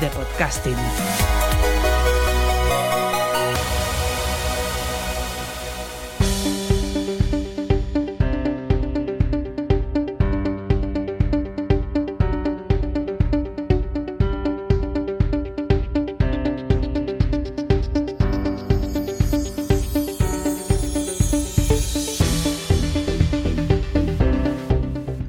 de podcasting.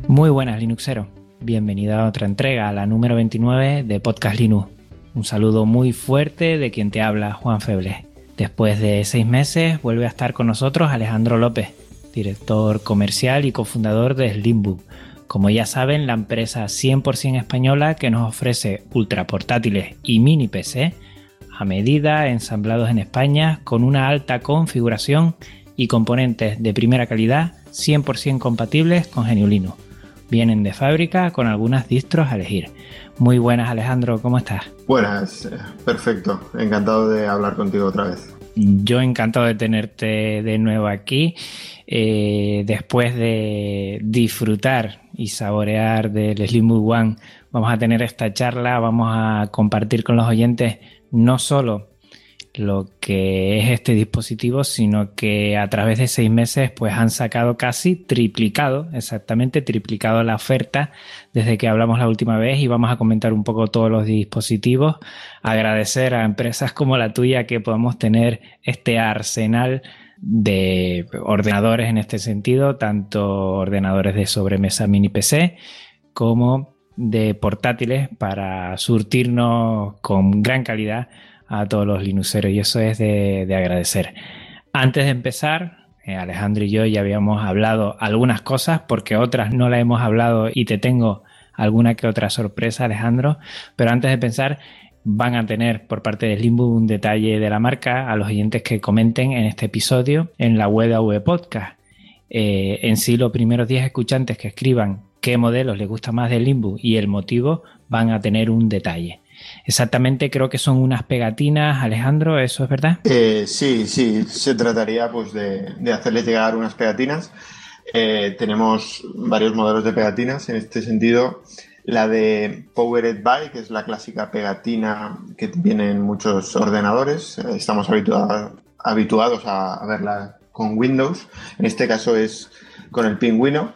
Muy buenas, Linuxero. Bienvenido a otra entrega, la número 29 de Podcast Linux. Un saludo muy fuerte de quien te habla, Juan Feble. Después de seis meses vuelve a estar con nosotros Alejandro López, director comercial y cofundador de Slimbook. Como ya saben, la empresa 100% española que nos ofrece ultra portátiles y mini PC a medida, ensamblados en España, con una alta configuración y componentes de primera calidad 100% compatibles con GNU Linux. Vienen de fábrica con algunas distros a elegir. Muy buenas Alejandro, ¿cómo estás? Buenas, perfecto. Encantado de hablar contigo otra vez. Yo encantado de tenerte de nuevo aquí. Eh, después de disfrutar y saborear del Slimbook One, vamos a tener esta charla, vamos a compartir con los oyentes no solo lo que es este dispositivo, sino que a través de seis meses pues han sacado casi triplicado, exactamente triplicado la oferta desde que hablamos la última vez y vamos a comentar un poco todos los dispositivos. Agradecer a empresas como la tuya que podamos tener este arsenal de ordenadores en este sentido, tanto ordenadores de sobremesa mini PC como de portátiles para surtirnos con gran calidad a todos los linuxeros y eso es de, de agradecer. Antes de empezar, eh, Alejandro y yo ya habíamos hablado algunas cosas porque otras no las hemos hablado y te tengo alguna que otra sorpresa, Alejandro. Pero antes de pensar, van a tener por parte de Limbo un detalle de la marca a los oyentes que comenten en este episodio en la web de AV Podcast. Eh, en sí, los primeros 10 escuchantes que escriban qué modelos les gusta más del Limbo y el motivo van a tener un detalle. Exactamente, creo que son unas pegatinas, Alejandro, ¿eso es verdad? Eh, sí, sí, se trataría pues de, de hacerles llegar unas pegatinas. Eh, tenemos varios modelos de pegatinas en este sentido. La de Powered By, que es la clásica pegatina que viene en muchos ordenadores. Estamos habitua habituados a, a verla con Windows. En este caso es con el pingüino.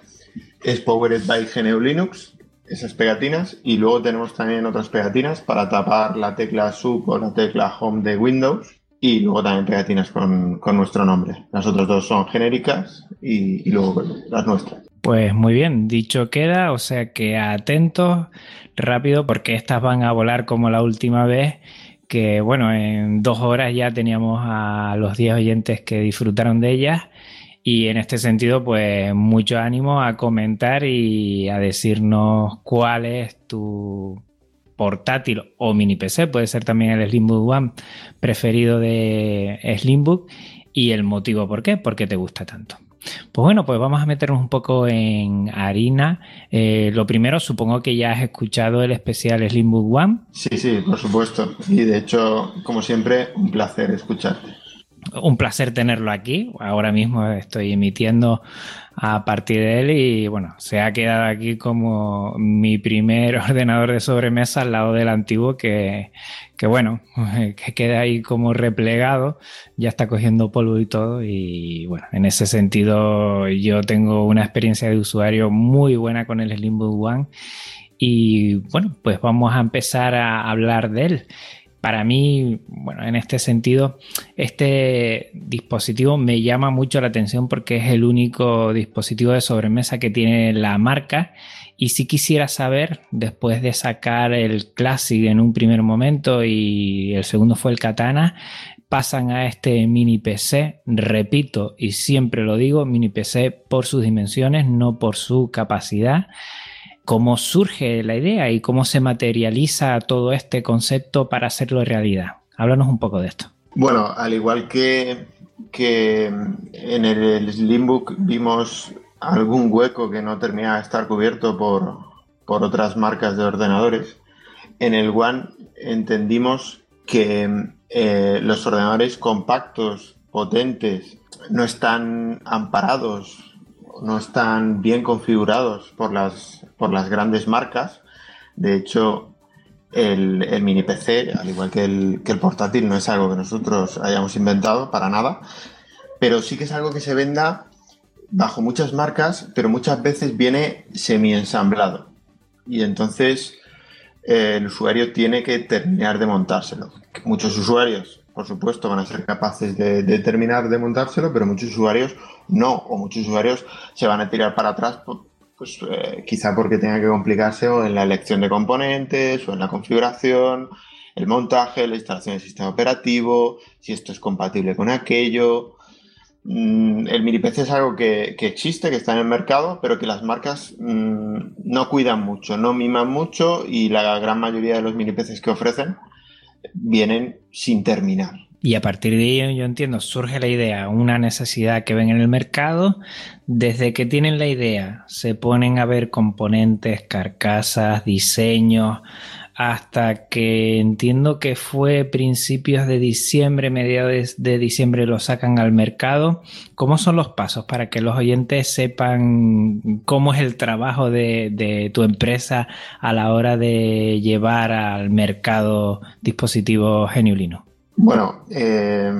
Es Powered by GNU Linux esas pegatinas y luego tenemos también otras pegatinas para tapar la tecla sub o la tecla home de Windows y luego también pegatinas con, con nuestro nombre. Las otras dos son genéricas y, y luego las nuestras. Pues muy bien, dicho queda, o sea que atentos, rápido, porque estas van a volar como la última vez, que bueno, en dos horas ya teníamos a los 10 oyentes que disfrutaron de ellas y en este sentido, pues mucho ánimo a comentar y a decirnos cuál es tu portátil o mini PC, puede ser también el Slimbook One preferido de Slimbook y el motivo por qué, por qué te gusta tanto. Pues bueno, pues vamos a meternos un poco en harina. Eh, lo primero, supongo que ya has escuchado el especial Slimbook One. Sí, sí, por supuesto. Y de hecho, como siempre, un placer escucharte un placer tenerlo aquí. Ahora mismo estoy emitiendo a partir de él y bueno, se ha quedado aquí como mi primer ordenador de sobremesa al lado del antiguo que, que bueno, que queda ahí como replegado, ya está cogiendo polvo y todo y bueno, en ese sentido yo tengo una experiencia de usuario muy buena con el Slimbook One y bueno, pues vamos a empezar a hablar de él para mí, bueno, en este sentido, este dispositivo me llama mucho la atención porque es el único dispositivo de sobremesa que tiene la marca. Y si quisiera saber, después de sacar el Classic en un primer momento y el segundo fue el Katana, pasan a este mini PC, repito y siempre lo digo, mini PC por sus dimensiones, no por su capacidad ¿Cómo surge la idea y cómo se materializa todo este concepto para hacerlo realidad? Háblanos un poco de esto. Bueno, al igual que, que en el Slimbook vimos algún hueco que no termina de estar cubierto por, por otras marcas de ordenadores, en el One entendimos que eh, los ordenadores compactos, potentes, no están amparados, no están bien configurados por las por las grandes marcas. De hecho, el, mini PC, al igual que el, que el portátil, no es algo que nosotros hayamos inventado para nada, pero sí que es algo que se venda bajo muchas marcas, pero muchas veces viene semi-ensamblado. Y entonces eh, el usuario tiene que terminar de montárselo. Muchos usuarios, por supuesto, van a ser capaces de, de terminar de montárselo, pero muchos usuarios no, o muchos usuarios se van a tirar para atrás pues eh, quizá porque tenga que complicarse o en la elección de componentes o en la configuración, el montaje, la instalación del sistema operativo, si esto es compatible con aquello. Mm, el mini PC es algo que, existe, que está en el mercado, pero que las marcas mm, no cuidan mucho, no miman mucho y la gran mayoría de los mini PCs que ofrecen vienen sin terminar. Y a partir de ello, yo entiendo, surge la idea, una necesidad que ven en el mercado. Desde que tienen la idea, se ponen a ver componentes, carcasas, diseños, hasta que entiendo que fue principios de diciembre, mediados de diciembre lo sacan al mercado. ¿Cómo son los pasos para que los oyentes sepan cómo es el trabajo de, tu empresa a la hora de llevar al mercado dispositivos Geniulino? Bueno, eh,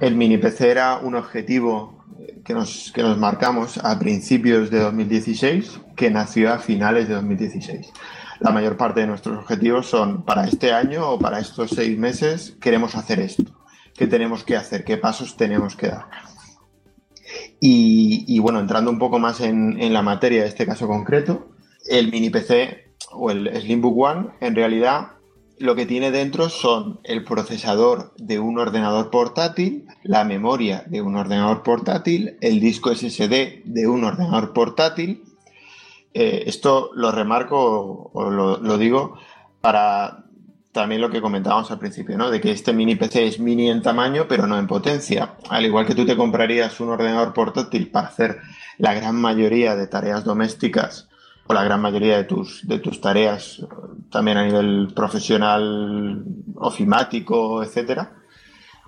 el mini PC era un objetivo que nos, que nos marcamos a principios de 2016, que nació a finales de 2016. La mayor parte de nuestros objetivos son para este año o para estos seis meses queremos hacer esto. ¿Qué tenemos que hacer? ¿Qué pasos tenemos que dar? Y, bueno, entrando un poco más en, en, la materia de este caso concreto, el mini PC o el Slimbook One en realidad lo que tiene dentro son el procesador de un ordenador portátil, la memoria de un ordenador portátil, el disco SSD de un ordenador portátil. Eh, esto lo remarco o lo, digo para también lo que comentábamos al principio, ¿no? De que este mini PC es mini en tamaño, pero no en potencia. Al igual que tú te comprarías un ordenador portátil para hacer la gran mayoría de tareas domésticas o la gran mayoría de tus, de tus tareas, también a nivel profesional, ofimático, etcétera,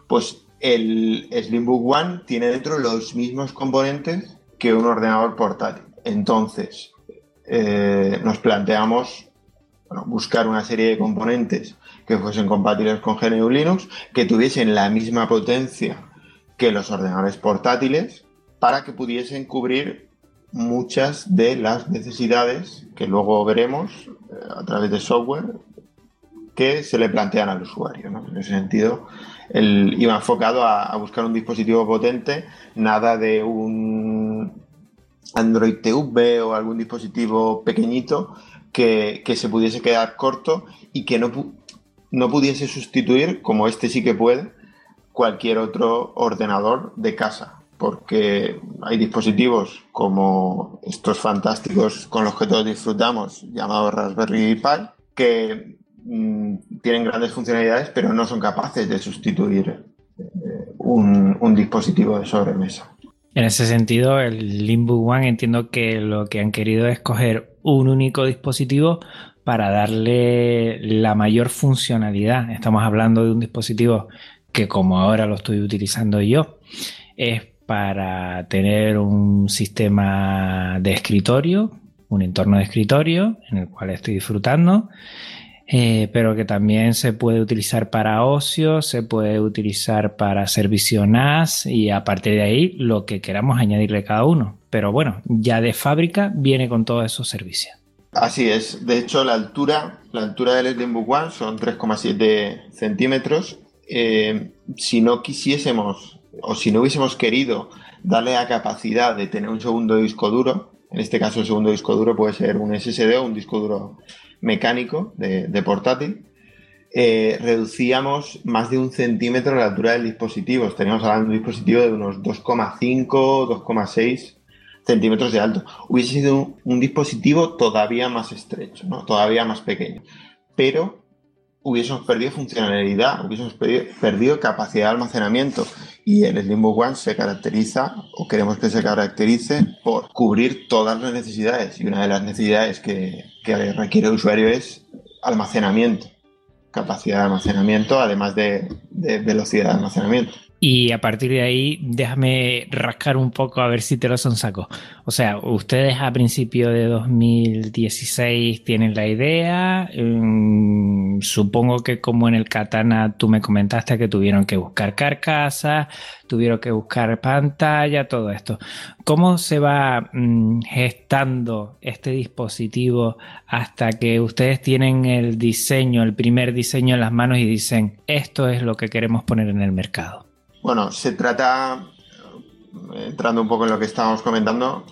pues el Slimbook One tiene dentro los mismos componentes que un ordenador portátil. Entonces, eh, nos planteamos buscar una serie de componentes que fuesen compatibles con GNU Linux, que tuviesen la misma potencia que los ordenadores portátiles, para que pudiesen cubrir muchas de las necesidades que luego veremos eh, a través de software que se le plantean al usuario. En ese sentido, iba enfocado a, buscar un dispositivo potente, nada de un Android TV o algún dispositivo pequeñito que, se pudiese quedar corto y que no, no pudiese sustituir, como este sí que puede, cualquier otro ordenador de casa porque hay dispositivos como estos fantásticos con los que todos disfrutamos, llamados Raspberry Pi, que mm, tienen grandes funcionalidades, pero no son capaces de sustituir eh, un, dispositivo de sobremesa. En ese sentido, el Limbo One entiendo que lo que han querido es coger un único dispositivo para darle la mayor funcionalidad. Estamos hablando de un dispositivo que como ahora lo estoy utilizando yo, es para tener un sistema de escritorio, un entorno de escritorio en el cual estoy disfrutando, eh, pero que también se puede utilizar para ocio, se puede utilizar para servicio NAS y a partir de ahí lo que queramos añadirle cada uno. Pero bueno, ya de fábrica viene con todos esos servicios. Así es. De hecho, la altura, la altura del Slimbook One son 3,7 centímetros. Eh, si no quisiésemos o si no hubiésemos querido darle la capacidad de tener un segundo disco duro, en este caso el segundo disco duro puede ser un SSD o un disco duro mecánico de, portátil, eh, reducíamos más de un centímetro la altura del dispositivo. Estaríamos hablando de un dispositivo de unos 2,5, 2,6 centímetros de alto. Hubiese sido un, dispositivo todavía más estrecho, ¿no? todavía más pequeño. Pero hubiésemos perdido funcionalidad, hubiésemos perdido, capacidad de almacenamiento. Y el Slimbook One se caracteriza, o queremos que se caracterice, por cubrir todas las necesidades. Y una de las necesidades que, requiere el usuario es almacenamiento, capacidad de almacenamiento, además de velocidad de almacenamiento. Y a partir de ahí, déjame rascar un poco a ver si te lo son saco. O sea, ustedes a principio de 2016 tienen la idea. Supongo que como en el Katana tú me comentaste que tuvieron que buscar carcasa, tuvieron que buscar pantalla, todo esto. ¿Cómo se va mm, gestando este dispositivo hasta que ustedes tienen el diseño, el primer diseño en las manos y dicen, esto es lo que queremos poner en el mercado? Bueno, se trata, entrando un poco en lo que estábamos comentando,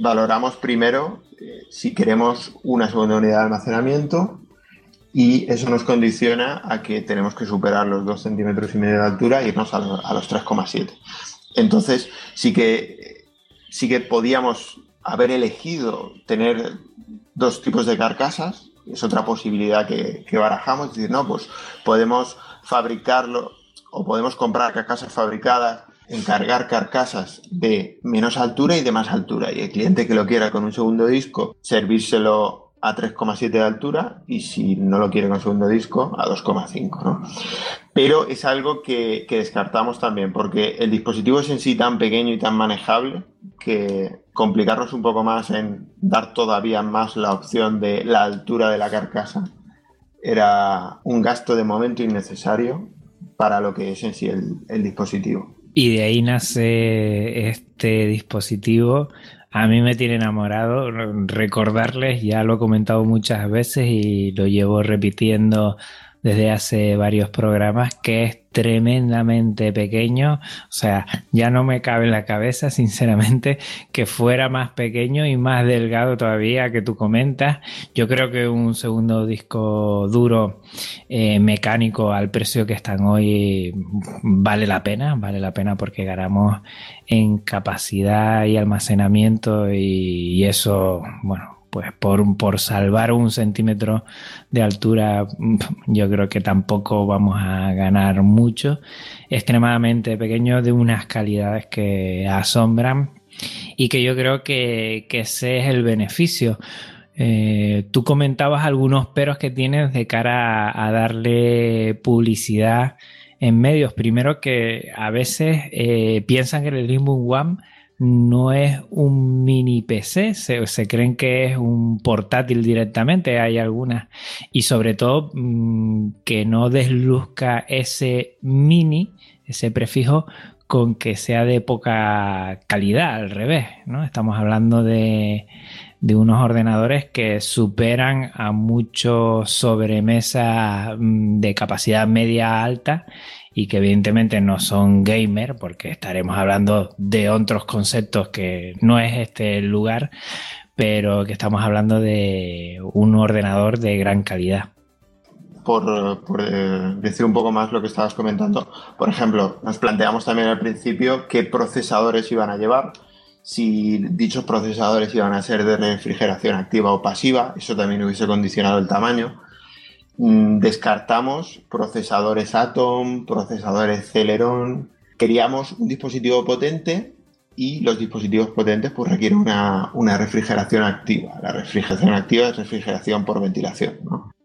valoramos primero eh, si queremos una segunda unidad de almacenamiento y eso nos condiciona a que tenemos que superar los 2 centímetros y medio de altura e irnos a, los 3,7. Entonces, sí que, sí que podíamos haber elegido tener dos tipos de carcasas, es otra posibilidad que, que barajamos, es decir, no, pues podemos fabricarlo o podemos comprar carcasas fabricadas, encargar carcasas de menos altura y de más altura. Y el cliente que lo quiera con un segundo disco, servírselo a 3,7 de altura y si no lo quiere con segundo disco, a 2,5. ¿no? Pero es algo que, que, descartamos también porque el dispositivo es en sí tan pequeño y tan manejable que complicarnos un poco más en dar todavía más la opción de la altura de la carcasa era un gasto de momento innecesario para lo que es en sí el, dispositivo. Y de ahí nace este dispositivo. A mí me tiene enamorado. Recordarles, ya lo he comentado muchas veces y lo llevo repitiendo desde hace varios programas, que es tremendamente pequeño. O sea, ya no me cabe en la cabeza, sinceramente, que fuera más pequeño y más delgado todavía que tú comentas. Yo creo que un segundo disco duro eh, mecánico al precio que están hoy vale la pena, vale la pena porque ganamos en capacidad y almacenamiento y eso, bueno, pues por, por salvar un centímetro de altura, yo creo que tampoco vamos a ganar mucho. Extremadamente pequeño, de unas calidades que asombran y que yo creo que, ese es el beneficio. Eh, tú comentabas algunos peros que tienes de cara a, darle publicidad en medios. Primero que a veces eh, piensan que el Dreambook One no es un mini PC, se, creen que es un portátil directamente, hay algunas, y sobre todo mm, que no desluzca ese mini, ese prefijo, con que sea de poca calidad, al revés, ¿no? Estamos hablando de, de unos ordenadores que superan a muchos sobremesas mm, de capacidad media alta y que evidentemente no son gamer, porque estaremos hablando de otros conceptos que no es este lugar, pero que estamos hablando de un ordenador de gran calidad. Por, eh, decir un poco más lo que estabas comentando, por ejemplo, nos planteamos también al principio qué procesadores iban a llevar, si dichos procesadores iban a ser de refrigeración activa o pasiva, eso también hubiese condicionado el tamaño. Mm, descartamos procesadores Atom, procesadores Celeron. Queríamos un dispositivo potente y los dispositivos potentes pues requieren una, refrigeración activa. La refrigeración activa es refrigeración por ventilación.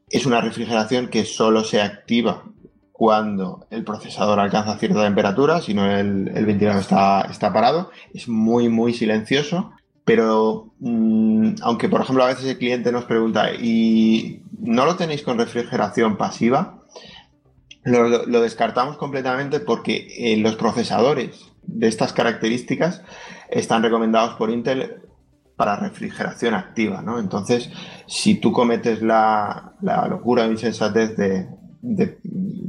Es una refrigeración que solo se activa cuando el procesador alcanza cierta temperatura, si no el, el ventilador está, está parado. Es muy, muy silencioso pero mm, aunque, por ejemplo, a veces el cliente nos pregunta, ¿y no lo tenéis con refrigeración pasiva? Lo, descartamos completamente porque eh, los procesadores de estas características están recomendados por Intel para refrigeración activa, ¿no? Entonces, si tú cometes la, locura o insensatez de,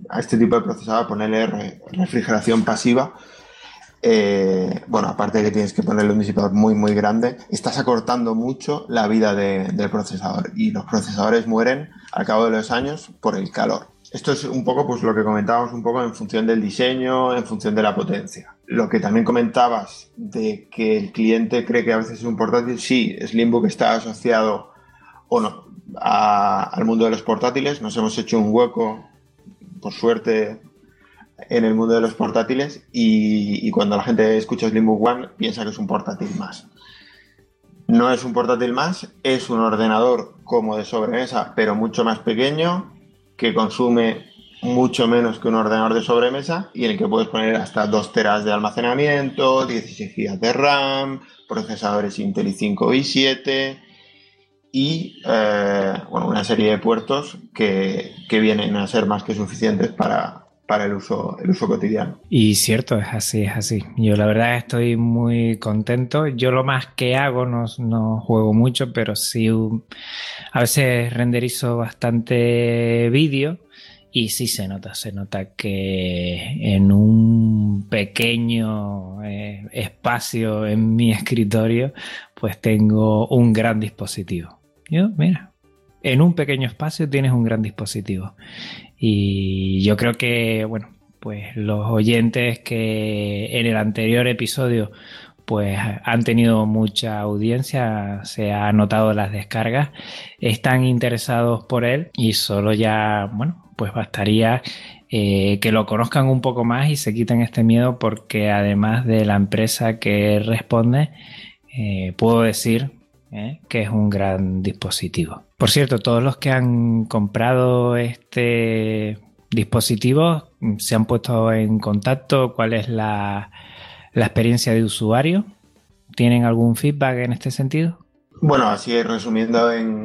a este tipo de procesador ponerle refrigeración pasiva, eh, bueno, aparte de que tienes que ponerle un disipador muy, muy grande, estás acortando mucho la vida del procesador y los procesadores mueren al cabo de los años por el calor. esto es un poco pues lo que comentábamos un poco en función del diseño, en función de la potencia. Lo que también comentabas de que el cliente cree que a veces es un portátil, sí, Slimbook está asociado o no al mundo de los portátiles. Nos hemos hecho un hueco, por suerte, en el mundo de los portátiles y, cuando la gente escucha Slimbook One piensa que es un portátil más. No es un portátil más, es un ordenador como de sobremesa, pero mucho más pequeño, que consume mucho menos que un ordenador de sobremesa y en el que puedes poner hasta 2 teras de almacenamiento, 16 GB de RAM, procesadores Intel i5 y 7 y eh, bueno, una serie de puertos que, que vienen a ser más que suficientes para, para el uso, el uso cotidiano. Y cierto, es así, es así. Yo la verdad estoy muy contento. Yo lo más que hago, no, no juego mucho, pero sí a veces renderizo bastante vídeo y sí se nota, se nota que en un pequeño eh, espacio en mi escritorio, pues tengo un gran dispositivo. Yo, mira, en un pequeño espacio tienes un gran dispositivo. Y yo creo que, bueno, pues los oyentes que en el anterior episodio pues han tenido mucha audiencia, se ha notado las descargas, están interesados por él y solo ya, bueno, pues bastaría eh, que lo conozcan un poco más y se quiten este miedo porque además de la empresa que responde, eh, puedo decir ¿eh? que es un gran dispositivo. Por cierto, todos los que han comprado este dispositivo se han puesto en contacto. ¿Cuál es la, experiencia de usuario? ¿Tienen algún feedback en este sentido? Bueno, así resumiendo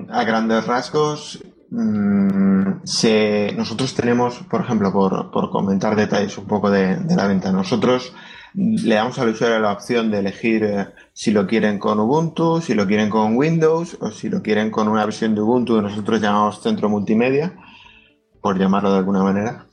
a grandes rasgos, mm, nosotros tenemos, por ejemplo, por, comentar detalles un poco de la venta, nosotros le damos al usuario la opción de elegir eh, si lo quieren con Ubuntu, si lo quieren con Windows o si lo quieren con una versión de Ubuntu que nosotros llamamos centro multimedia, por llamarlo de alguna manera,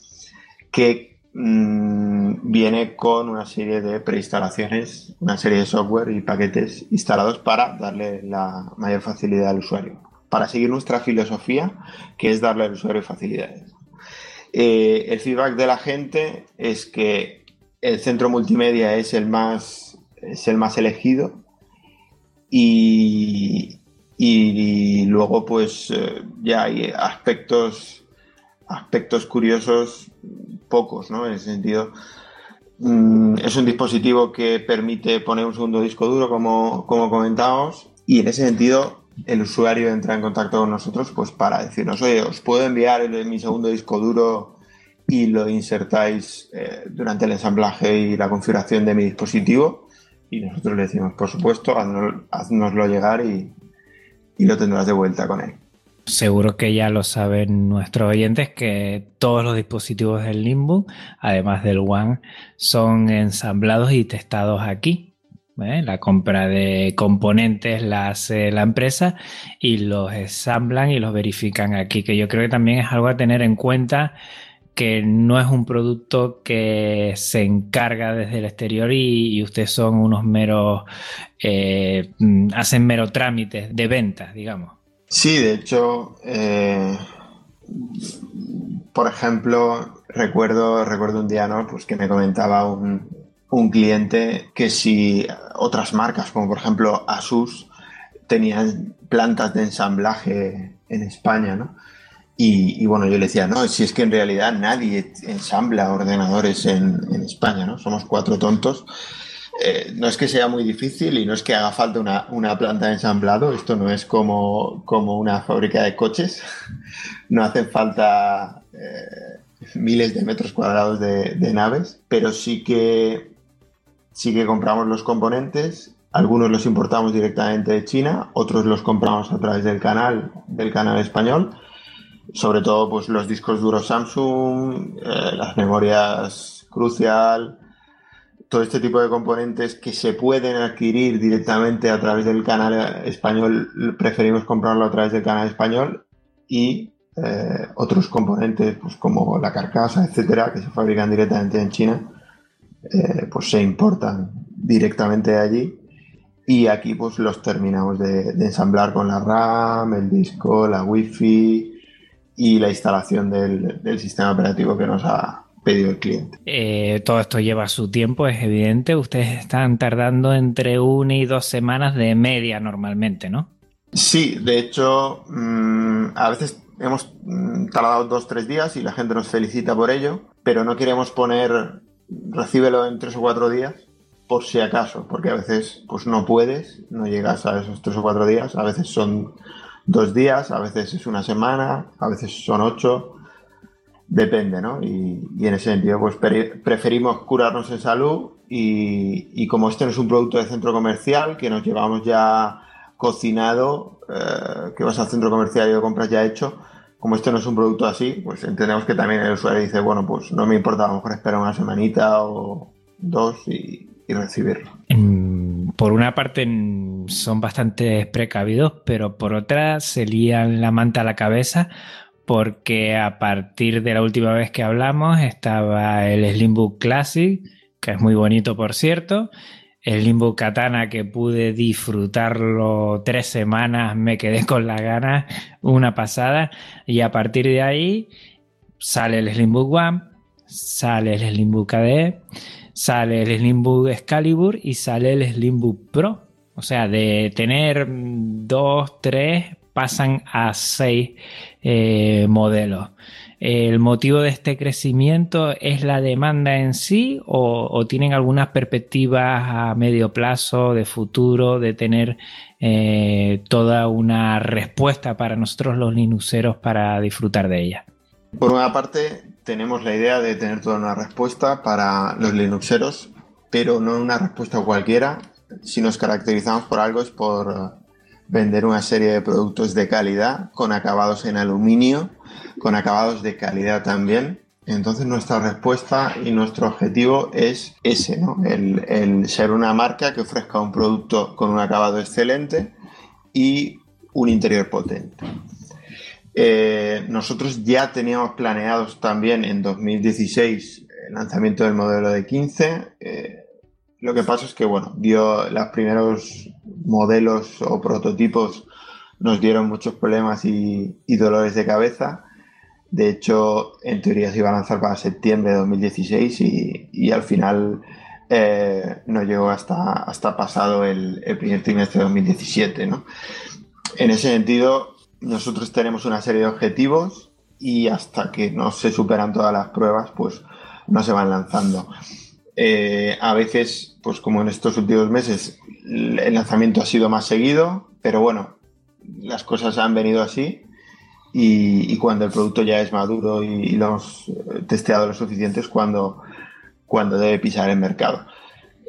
que mm, viene con una serie de preinstalaciones, una serie de software y paquetes instalados para darle la mayor facilidad al usuario, para seguir nuestra filosofía, que es darle al usuario facilidades. Eh, el feedback de la gente es que el centro multimedia es el más, es el más elegido y, luego pues eh, ya hay aspectos, aspectos curiosos pocos, ¿no? En ese sentido, mm, es un dispositivo que permite poner un segundo disco duro, como, como comentábamos, y en ese sentido el usuario entra en contacto con nosotros pues para decirnos, oye, os puedo enviar mi segundo disco duro y lo insertáis eh, durante el ensamblaje y la configuración de mi dispositivo y nosotros le decimos, por supuesto, haznoslo llegar y, lo tendrás de vuelta con él. Seguro que ya lo saben nuestros oyentes que todos los dispositivos del Limbo, además del One, son ensamblados y testados aquí. ¿eh? La compra de componentes la hace la empresa y los ensamblan y los verifican aquí, que yo creo que también es algo a tener en cuenta que no es un producto que se encarga desde el exterior y, ustedes son unos meros, eh, hacen mero trámites de venta, digamos. Sí, de hecho, eh, por ejemplo, recuerdo, recuerdo un día ¿no? pues que me comentaba un, un cliente que si otras marcas, como por ejemplo Asus, tenían plantas de ensamblaje en España, ¿no? Y, bueno, yo le decía, no, si es que en realidad nadie ensambla ordenadores en, España, ¿no? Somos cuatro tontos. Eh, no es que sea muy difícil y no es que haga falta una, planta de ensamblado, esto no es como, como una fábrica de coches, no hacen falta eh, miles de metros cuadrados de, de, naves, pero sí que, sí que compramos los componentes, algunos los importamos directamente de China, otros los compramos a través del canal, del canal español sobre todo pues los discos duros Samsung, eh, las memorias Crucial, todo este tipo de componentes que se pueden adquirir directamente a través del canal español, preferimos comprarlo a través del canal español y eh, otros componentes pues como la carcasa, etcétera, que se fabrican directamente en China, eh, pues se importan directamente de allí. Y aquí pues los terminamos de, de ensamblar con la RAM, el disco, la wifi y la instalación del, sistema operativo que nos ha pedido el cliente. Eh, todo esto lleva su tiempo, es evidente. Ustedes están tardando entre una y dos semanas de media normalmente, ¿no? Sí, de hecho, mm, a veces hemos mm, tardado dos, tres días y la gente nos felicita por ello, pero no queremos poner recíbelo en tres o cuatro días por si acaso, porque a veces pues no puedes, no llegas a esos tres o cuatro días, a veces son dos días, a veces es una semana, a veces son ocho, depende, ¿no? Y, en ese sentido, pues preferimos curarnos en salud y, como este no es un producto de centro comercial, que nos llevamos ya cocinado, eh, que vas al centro comercial y lo compras ya hecho, como esto no es un producto así, pues entendemos que también el usuario dice, bueno, pues no me importa, a lo mejor esperar una semanita o dos y, recibirlo. Por una parte son bastante precavidos, pero por otra se lían la manta a la cabeza porque a partir de la última vez que hablamos estaba el Slimbook Classic, que es muy bonito por cierto, el Slimbook Katana que pude disfrutarlo tres semanas, me quedé con la ganas, una pasada, y a partir de ahí sale el Slimbook One, sale el Slimbook ADE, sale el Slimbook Excalibur y sale el Slimbook Pro. O sea, de tener dos, tres, pasan a seis eh, modelos. ¿El motivo de este crecimiento es la demanda en sí o, tienen algunas perspectivas a medio plazo de futuro de tener eh, toda una respuesta para nosotros los linuxeros para disfrutar de ella? Por una parte, tenemos la idea de tener toda una respuesta para los Linuxeros, pero no una respuesta cualquiera. Si nos caracterizamos por algo es por vender una serie de productos de calidad, con acabados en aluminio, con acabados de calidad también. Entonces nuestra respuesta y nuestro objetivo es ese, ¿no? el, el ser una marca que ofrezca un producto con un acabado excelente y un interior potente. Eh, nosotros ya teníamos planeados también en 2016 el lanzamiento del modelo de 15. Eh, lo que pasa es que, bueno, dio los primeros modelos o prototipos nos dieron muchos problemas y, dolores de cabeza. De hecho, en teoría se iba a lanzar para septiembre de 2016 y, al final eh, no llegó hasta, hasta pasado el, el primer trimestre de 2017. ¿no? En ese sentido, nosotros tenemos una serie de objetivos y hasta que no se superan todas las pruebas, pues no se van lanzando. Eh, a veces, pues como en estos últimos meses, el lanzamiento ha sido más seguido, pero bueno, las cosas han venido así y, cuando el producto ya es maduro y, lo hemos eh, testeado lo suficiente es cuando, cuando debe pisar el mercado.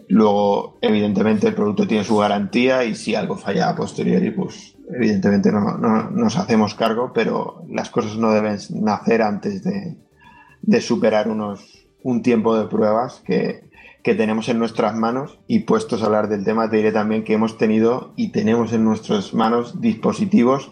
Luego, evidentemente, el producto tiene su garantía y si algo falla a posteriori, pues evidentemente no, nos hacemos cargo, pero las cosas no deben nacer antes de, superar unos, un tiempo de pruebas que, tenemos en nuestras manos. Y puestos a hablar del tema, te diré también que hemos tenido y tenemos en nuestras manos dispositivos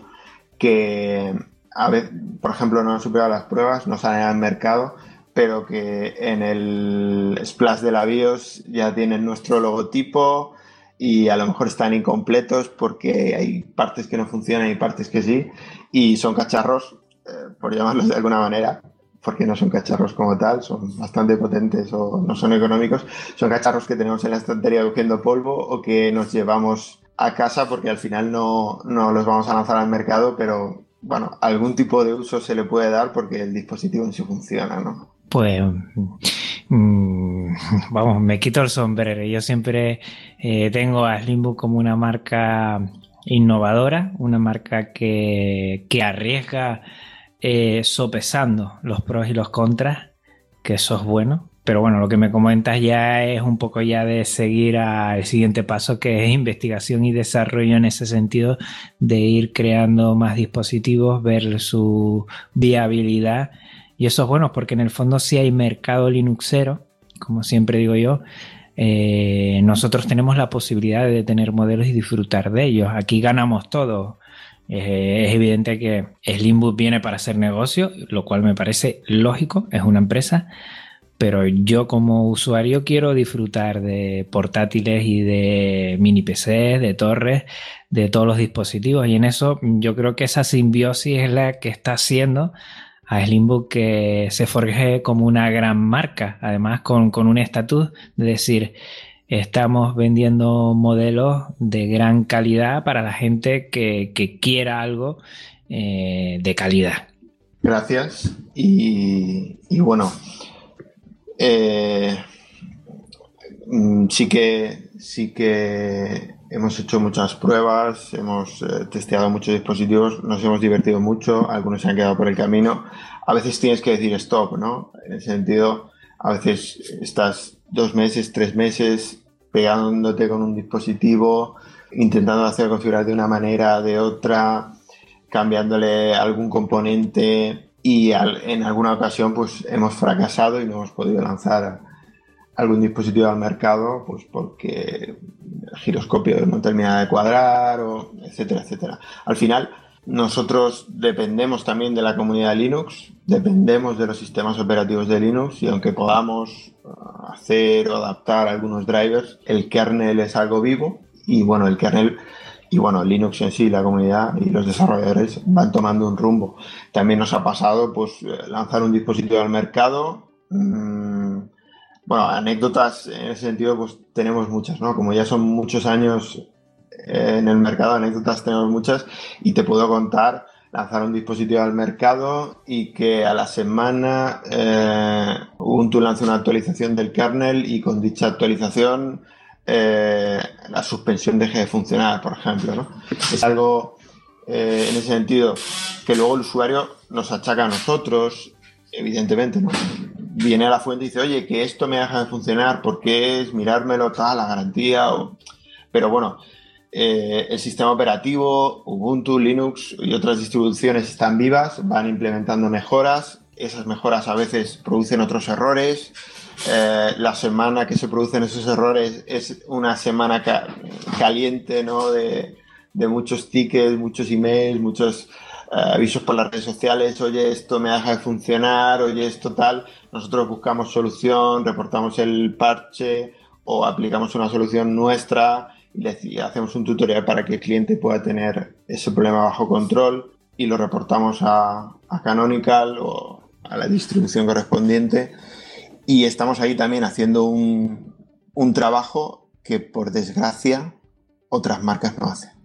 que, a veces, por ejemplo, no han superado las pruebas, no salen al mercado, pero que en el splash de la BIOS ya tienen nuestro logotipo, y a lo mejor están incompletos porque hay partes que no funcionan y partes que sí, y son cacharros, eh, por llamarlos de alguna manera, porque no son cacharros como tal, son bastante potentes o no son económicos, son cacharros que tenemos en la estantería cogiendo polvo o que nos llevamos a casa porque al final no, no los vamos a lanzar al mercado, pero bueno, algún tipo de uso se le puede dar porque el dispositivo en sí funciona, ¿no? Pues mm, vamos, me quito el sombrero. Yo siempre eh, tengo a Slimbook como una marca innovadora, una marca que, arriesga eh, sopesando los pros y los contras, que eso es bueno. Pero bueno, lo que me comentas ya es un poco ya de seguir al siguiente paso, que es investigación y desarrollo en ese sentido, de ir creando más dispositivos, ver su viabilidad y eso es bueno porque en el fondo si hay mercado Linuxero, como siempre digo yo, eh, nosotros tenemos la posibilidad de tener modelos y disfrutar de ellos. Aquí ganamos todo. Eh, es evidente que Slimbook viene para hacer negocio, lo cual me parece lógico, es una empresa, pero yo como usuario quiero disfrutar de portátiles y de mini PCs, de torres, de todos los dispositivos. Y en eso yo creo que esa simbiosis es la que está haciendo a Slimbook que se forje como una gran marca, además con, un estatus de decir, estamos vendiendo modelos de gran calidad para la gente que, quiera algo eh, de calidad. Gracias. Y, bueno, eh, mm, sí que sí que hemos hecho muchas pruebas, hemos eh, testeado muchos dispositivos, nos hemos divertido mucho, algunos se han quedado por el camino. A veces tienes que decir stop, ¿no? En ese sentido, a veces estás dos meses, tres meses pegándote con un dispositivo, intentando hacer configurar de una manera, de otra, cambiándole algún componente y en alguna ocasión pues hemos fracasado y no hemos podido lanzar algún dispositivo al mercado pues porque el giroscopio no termina de cuadrar etcétera etcétera al final nosotros dependemos también de la comunidad Linux dependemos de los sistemas operativos de Linux y aunque podamos uh, hacer o adaptar algunos drivers el kernel es algo vivo y bueno el kernel y bueno, Linux en sí, la comunidad y los desarrolladores van tomando un rumbo. También nos ha pasado pues eh, lanzar un dispositivo al mercado. Mm, bueno, anécdotas en ese sentido pues tenemos muchas, ¿no? Como ya son muchos años eh, en el mercado, anécdotas tenemos muchas y te puedo contar lanzar un dispositivo al mercado y que a la semana eh, Ubuntu lance una actualización del kernel y con dicha actualización eh, la suspensión deje de funcionar, por ejemplo. ¿no? Es algo eh, en ese sentido que luego el usuario nos achaca a nosotros, evidentemente, ¿no? Viene a la fuente y dice, oye, que esto me deja de funcionar, porque es mirármelo tal, la garantía? O... Pero bueno, eh, el sistema operativo, Ubuntu, Linux y otras distribuciones están vivas, van implementando mejoras, esas mejoras a veces producen otros errores, eh, la semana que se producen esos errores es una semana caliente, ¿no? De, muchos tickets, muchos emails, muchos avisos por las redes sociales, oye, esto me deja de funcionar, oye, esto tal. Nosotros buscamos solución, reportamos el parche o aplicamos una solución nuestra y hacemos un tutorial para que el cliente pueda tener ese problema bajo control y lo reportamos a, Canonical o a la distribución correspondiente y estamos ahí también haciendo un, trabajo que por desgracia otras marcas no hacen.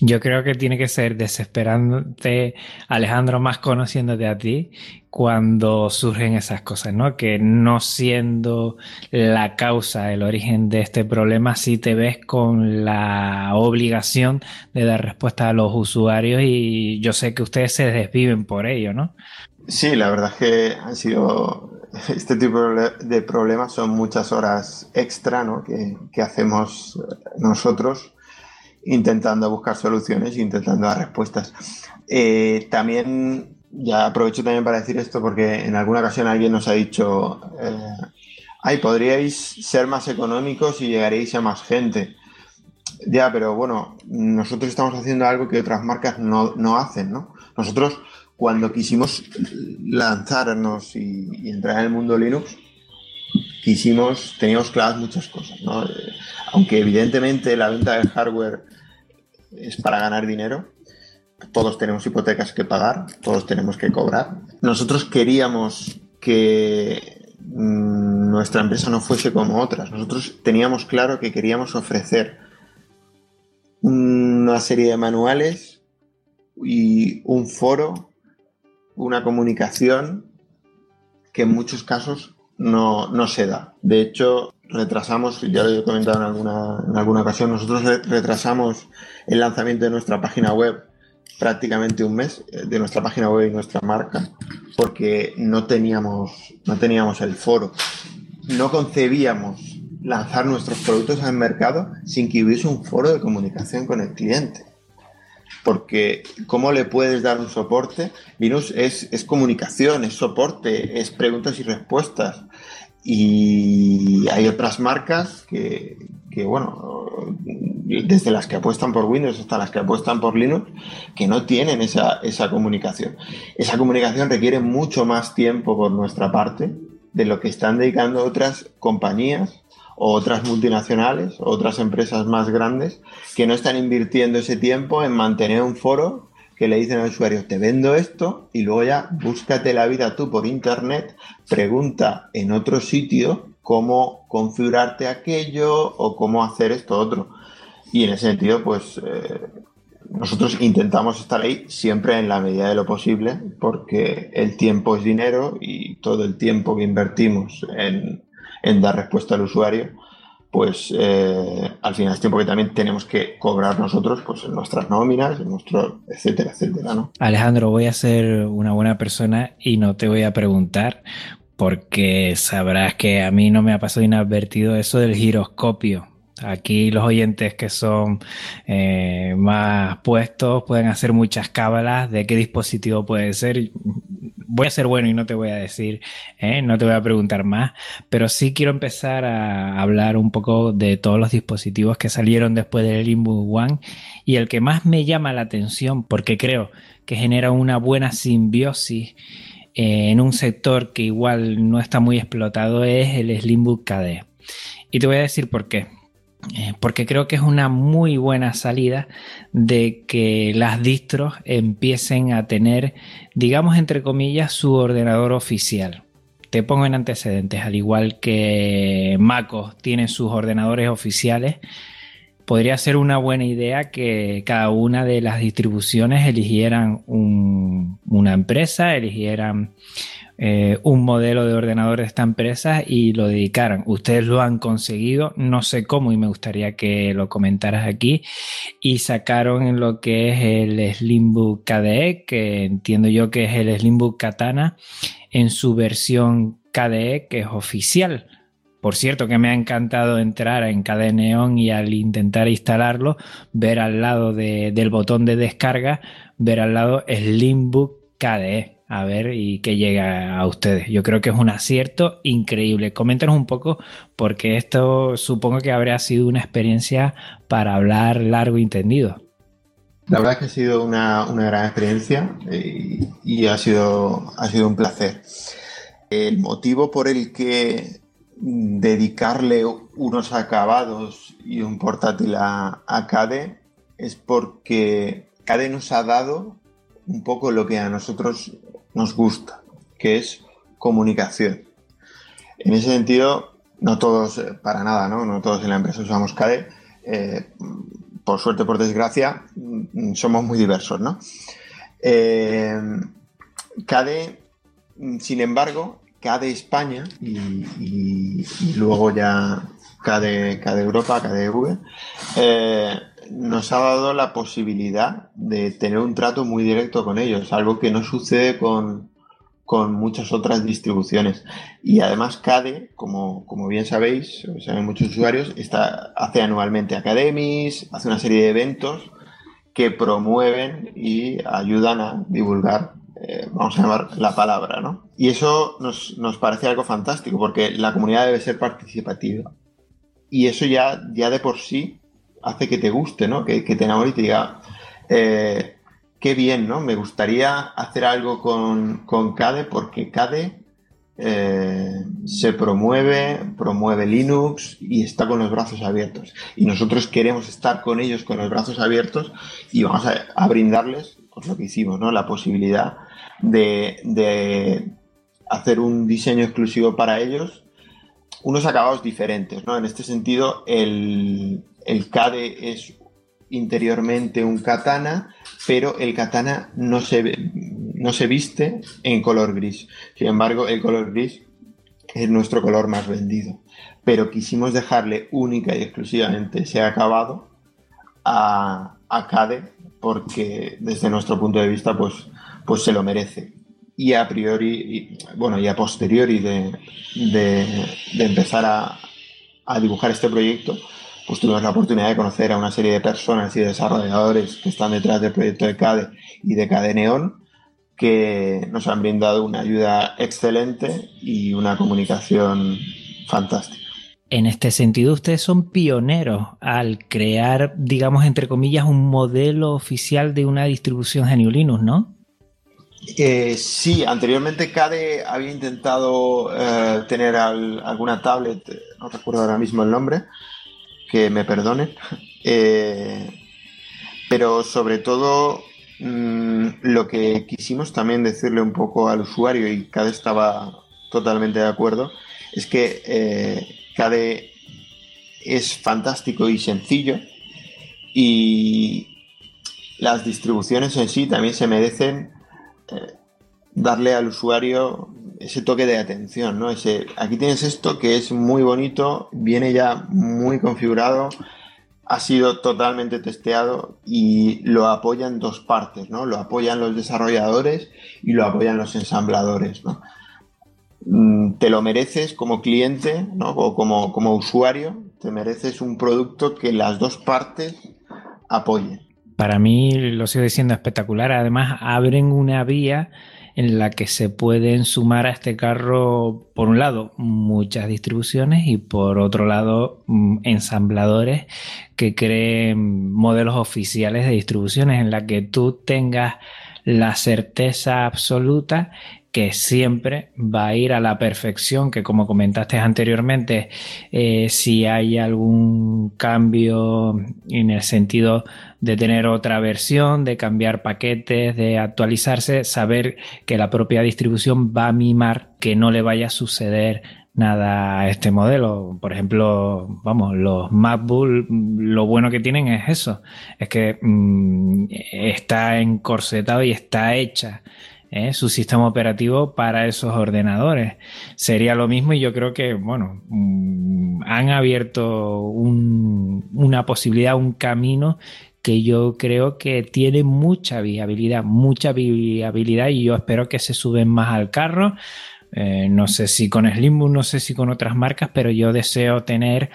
Yo creo que tiene que ser desesperante, Alejandro, más conociéndote a ti, cuando surgen esas cosas, ¿no? Que no siendo la causa, el origen de este problema, sí te ves con la obligación de dar respuesta a los usuarios y yo sé que ustedes se desviven por ello, ¿no? Sí, la verdad es que han sido este tipo de problemas son muchas horas extra ¿no? que, hacemos nosotros intentando buscar soluciones intentando dar respuestas. Eh, también, ya aprovecho también para decir esto porque en alguna ocasión alguien nos ha dicho, eh, ay, podríais ser más económicos y llegaréis a más gente. Ya, pero bueno, nosotros estamos haciendo algo que otras marcas no, no hacen, ¿no? Nosotros cuando quisimos lanzarnos y, entrar en el mundo Linux, quisimos, teníamos claras muchas cosas, ¿no? Eh, aunque evidentemente la venta de hardware es para ganar dinero, todos tenemos hipotecas que pagar, todos tenemos que cobrar. Nosotros queríamos que mm, nuestra empresa no fuese como otras. Nosotros teníamos claro que queríamos ofrecer una serie de manuales y un foro una comunicación que en muchos casos no, se da. De hecho, retrasamos, ya lo he comentado en alguna, en alguna ocasión, nosotros retrasamos el lanzamiento de nuestra página web prácticamente un mes eh, de nuestra página web y nuestra marca porque no teníamos, no teníamos el foro. No concebíamos lanzar nuestros productos al mercado sin que hubiese un foro de comunicación con el cliente porque ¿cómo le puedes dar un soporte? Linux es, es comunicación, es soporte, es preguntas y respuestas. Y hay otras marcas que, que, bueno, desde las que apuestan por Windows hasta las que apuestan por Linux, que no tienen esa, esa comunicación. Esa comunicación requiere mucho más tiempo por nuestra parte de lo que están dedicando otras compañías otras multinacionales, otras empresas más grandes que no están invirtiendo ese tiempo en mantener un foro que le dicen al usuario, te vendo esto y luego ya búscate la vida tú por internet, pregunta en otro sitio cómo configurarte aquello o cómo hacer esto otro. Y en ese sentido, pues eh, nosotros intentamos estar ahí siempre en la medida de lo posible, porque el tiempo es dinero y todo el tiempo que invertimos en, dar respuesta al usuario, pues eh, al final es tiempo que también tenemos que cobrar nosotros pues, en nuestras nóminas, en nuestro, etcétera, etcétera, ¿no? Alejandro, voy a ser una buena persona y no te voy a preguntar porque sabrás que a mí no me ha pasado inadvertido eso del giroscopio. Aquí los oyentes que son eh, más puestos pueden hacer muchas cábalas de qué dispositivo puede ser. Voy a ser bueno y no te voy a decir, ¿eh? no te voy a preguntar más, pero sí quiero empezar a hablar un poco de todos los dispositivos que salieron después del Limbo One y el que más me llama la atención porque creo que genera una buena simbiosis eh, en un sector que igual no está muy explotado es el Slimbook KD. Y te voy a decir por qué. Eh, porque creo que es una muy buena salida de que las distros empiecen a tener, digamos entre comillas, su ordenador oficial. Te pongo en antecedentes, al igual que MacOS tiene sus ordenadores oficiales, podría ser una buena idea que cada una de las distribuciones eligieran una empresa, eligieran eh, un modelo de ordenador de esta empresa y lo dedicaran. Ustedes lo han conseguido, no sé cómo y me gustaría que lo comentaras aquí. Y sacaron en lo que es el Slimbook KDE, que entiendo yo que es el Slimbook Katana, en su versión KDE, que es oficial. Por cierto, que me ha encantado entrar en KDE Neon y al intentar instalarlo, ver al lado del botón de descarga, ver al lado Slimbook KDE a ver y que llega a ustedes. Yo creo que es un acierto increíble. Coméntanos un poco porque esto supongo que habría sido una experiencia para hablar largo y entendido. La verdad es que ha sido una, gran experiencia y, y, ha, sido, ha sido un placer. El motivo por el que dedicarle unos acabados y un portátil a, a CADE es porque CADE nos ha dado un poco lo que a nosotros nos gusta, que es comunicación. En ese sentido, no todos, eh, para nada, ¿no? No todos en la empresa usamos CADE. Eh, por suerte, por desgracia, mm, somos muy diversos, ¿no? Eh, CADE, sin embargo, CADE España y, luego ya CADE, CADE Europa, CADE V, nos ha dado la posibilidad de tener un trato muy directo con ellos, algo que no sucede con, muchas otras distribuciones. Y además CADE, como, como bien sabéis, saben muchos usuarios, está, hace anualmente academies, hace una serie de eventos que promueven y ayudan a divulgar, eh, vamos a llamar la palabra, ¿no? Y eso nos, nos parece algo fantástico porque la comunidad debe ser participativa. Y eso ya, ya de por sí hace que te guste, ¿no? Que, te enamore y te diga, eh, qué bien, ¿no? Me gustaría hacer algo con, con CADE porque CADE eh, se promueve, promueve Linux y está con los brazos abiertos. Y nosotros queremos estar con ellos con los brazos abiertos y vamos a, brindarles pues, lo que hicimos, ¿no? La posibilidad de, de hacer un diseño exclusivo para ellos unos acabados diferentes, ¿no? En este sentido, el, el Kade es interiormente un katana, pero el katana no se, no se viste en color gris. Sin embargo, el color gris es nuestro color más vendido. Pero quisimos dejarle única y exclusivamente ese acabado a, a Cade porque desde nuestro punto de vista pues, pues se lo merece. Y a priori, bueno, y a posteriori de, de, empezar a, a dibujar este proyecto, pues tuvimos la oportunidad de conocer a una serie de personas y desarrolladores que están detrás del proyecto de CADE y de CADE Neon que nos han brindado una ayuda excelente y una comunicación fantástica. En este sentido, ustedes son pioneros al crear, digamos, entre comillas, un modelo oficial de una distribución GNU Linux, ¿no? Eh, sí, anteriormente CADE había intentado eh, tener alguna tablet, no recuerdo ahora mismo el nombre, que me perdonen, eh, pero sobre todo mm, lo que quisimos también decirle un poco al usuario y CADE estaba totalmente de acuerdo, es que CADE es fantástico y sencillo y las distribuciones en sí también se merecen eh, darle al usuario ese toque de atención, ¿no? Ese, aquí tienes esto que es muy bonito, viene ya muy configurado, ha sido totalmente testeado y lo apoyan dos partes, ¿no? Lo apoyan los desarrolladores y lo apoyan los ensambladores, ¿no? Mm, te lo mereces como cliente, ¿no? O como, como usuario, te mereces un producto que las dos partes apoyen. Para mí lo sigo diciendo espectacular. Además, abren una vía en la que se pueden sumar a este carro, por un lado, muchas distribuciones y por otro lado, mm, ensambladores que creen modelos oficiales de distribuciones en la que tú tengas la certeza absoluta que siempre va a ir a la perfección, que como comentaste anteriormente, eh, si hay algún cambio en el sentido de tener otra versión, de cambiar paquetes, de actualizarse, saber que la propia distribución va a mimar que no le vaya a suceder nada a este modelo. Por ejemplo, vamos, los MacBook, lo bueno que tienen es eso, es que mm, está encorsetado y está hecha ¿eh? su sistema operativo para esos ordenadores. Sería lo mismo y yo creo que, bueno, mm, han abierto una posibilidad, un camino que yo creo que tiene mucha viabilidad, mucha viabilidad y yo espero que se suben más al carro. Eh, no sé si con Slimbook, no sé si con otras marcas, pero yo deseo tener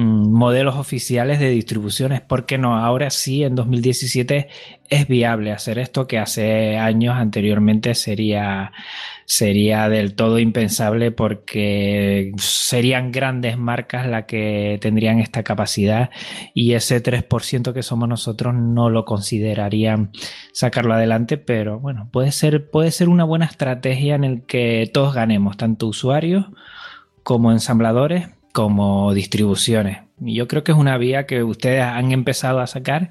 modelos oficiales de distribuciones. porque no? Ahora sí, en 2017 es viable hacer esto que hace años anteriormente sería, sería del todo impensable porque serían grandes marcas las que tendrían esta capacidad y ese 3% que somos nosotros no lo considerarían sacarlo adelante, pero bueno, puede ser, puede ser una buena estrategia en el que todos ganemos, tanto usuarios como ensambladores como distribuciones. Y yo creo que es una vía que ustedes han empezado a sacar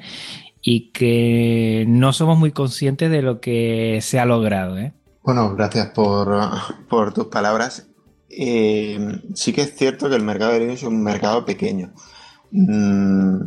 y que no somos muy conscientes de lo que se ha logrado. ¿eh? Bueno, gracias por, tus palabras. Eh, sí que es cierto que el mercado de Linux es un mercado pequeño. Mm,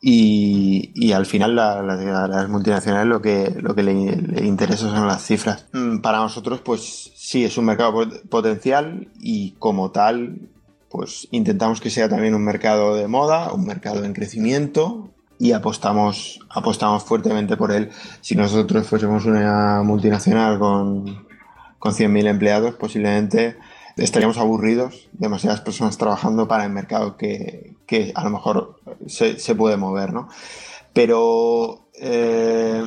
y, al final las multinacionales lo que, lo que le, le, interesa son las cifras. Mm, para nosotros, pues sí, es un mercado potencial y como tal pues intentamos que sea también un mercado de moda, un mercado en crecimiento y apostamos, apostamos fuertemente por él. Si nosotros fuésemos una multinacional con, con 100.000 empleados, posiblemente estaríamos aburridos, demasiadas personas trabajando para el mercado que, a lo mejor se, puede mover, ¿no? Pero eh,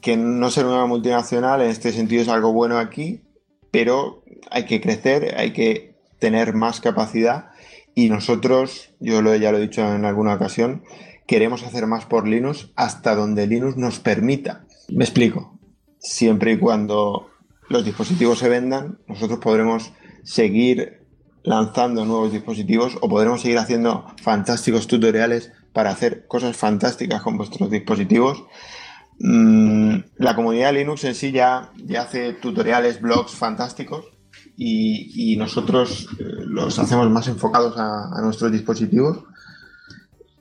que no ser una multinacional en este sentido es algo bueno aquí, pero hay que crecer, hay que tener más capacidad y nosotros, yo lo, ya lo he dicho en alguna ocasión, queremos hacer más por Linux hasta donde Linux nos permita. Me explico. Siempre y cuando los dispositivos se vendan, nosotros podremos seguir lanzando nuevos dispositivos o podremos seguir haciendo fantásticos tutoriales para hacer cosas fantásticas con vuestros dispositivos. Mm, la comunidad Linux en sí ya, ya hace tutoriales, blogs fantásticos y, nosotros eh, los hacemos más enfocados a, nuestros dispositivos,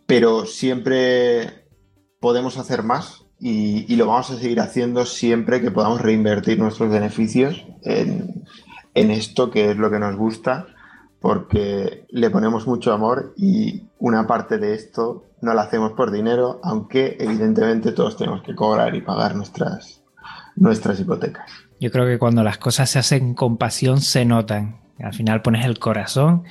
pero siempre podemos hacer más y, lo vamos a seguir haciendo siempre que podamos reinvertir nuestros beneficios en, esto que es lo que nos gusta, porque le ponemos mucho amor y una parte de esto no la hacemos por dinero, aunque evidentemente todos tenemos que cobrar y pagar nuestras, nuestras hipotecas. Yo creo que cuando las cosas se hacen con pasión se notan. Al final pones el corazón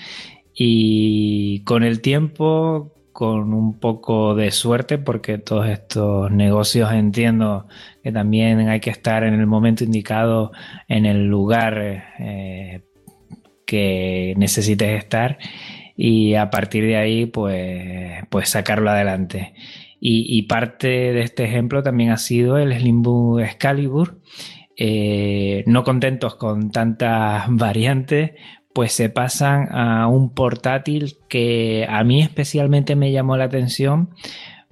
y con el tiempo, con un poco de suerte, porque todos estos negocios entiendo que también hay que estar en el momento indicado, en el lugar eh, que necesites estar y a partir de ahí pues, pues sacarlo adelante. Y, y parte de este ejemplo también ha sido el Slimbook Excalibur, eh, no contentos con tantas variantes, pues se pasan a un portátil que a mí especialmente me llamó la atención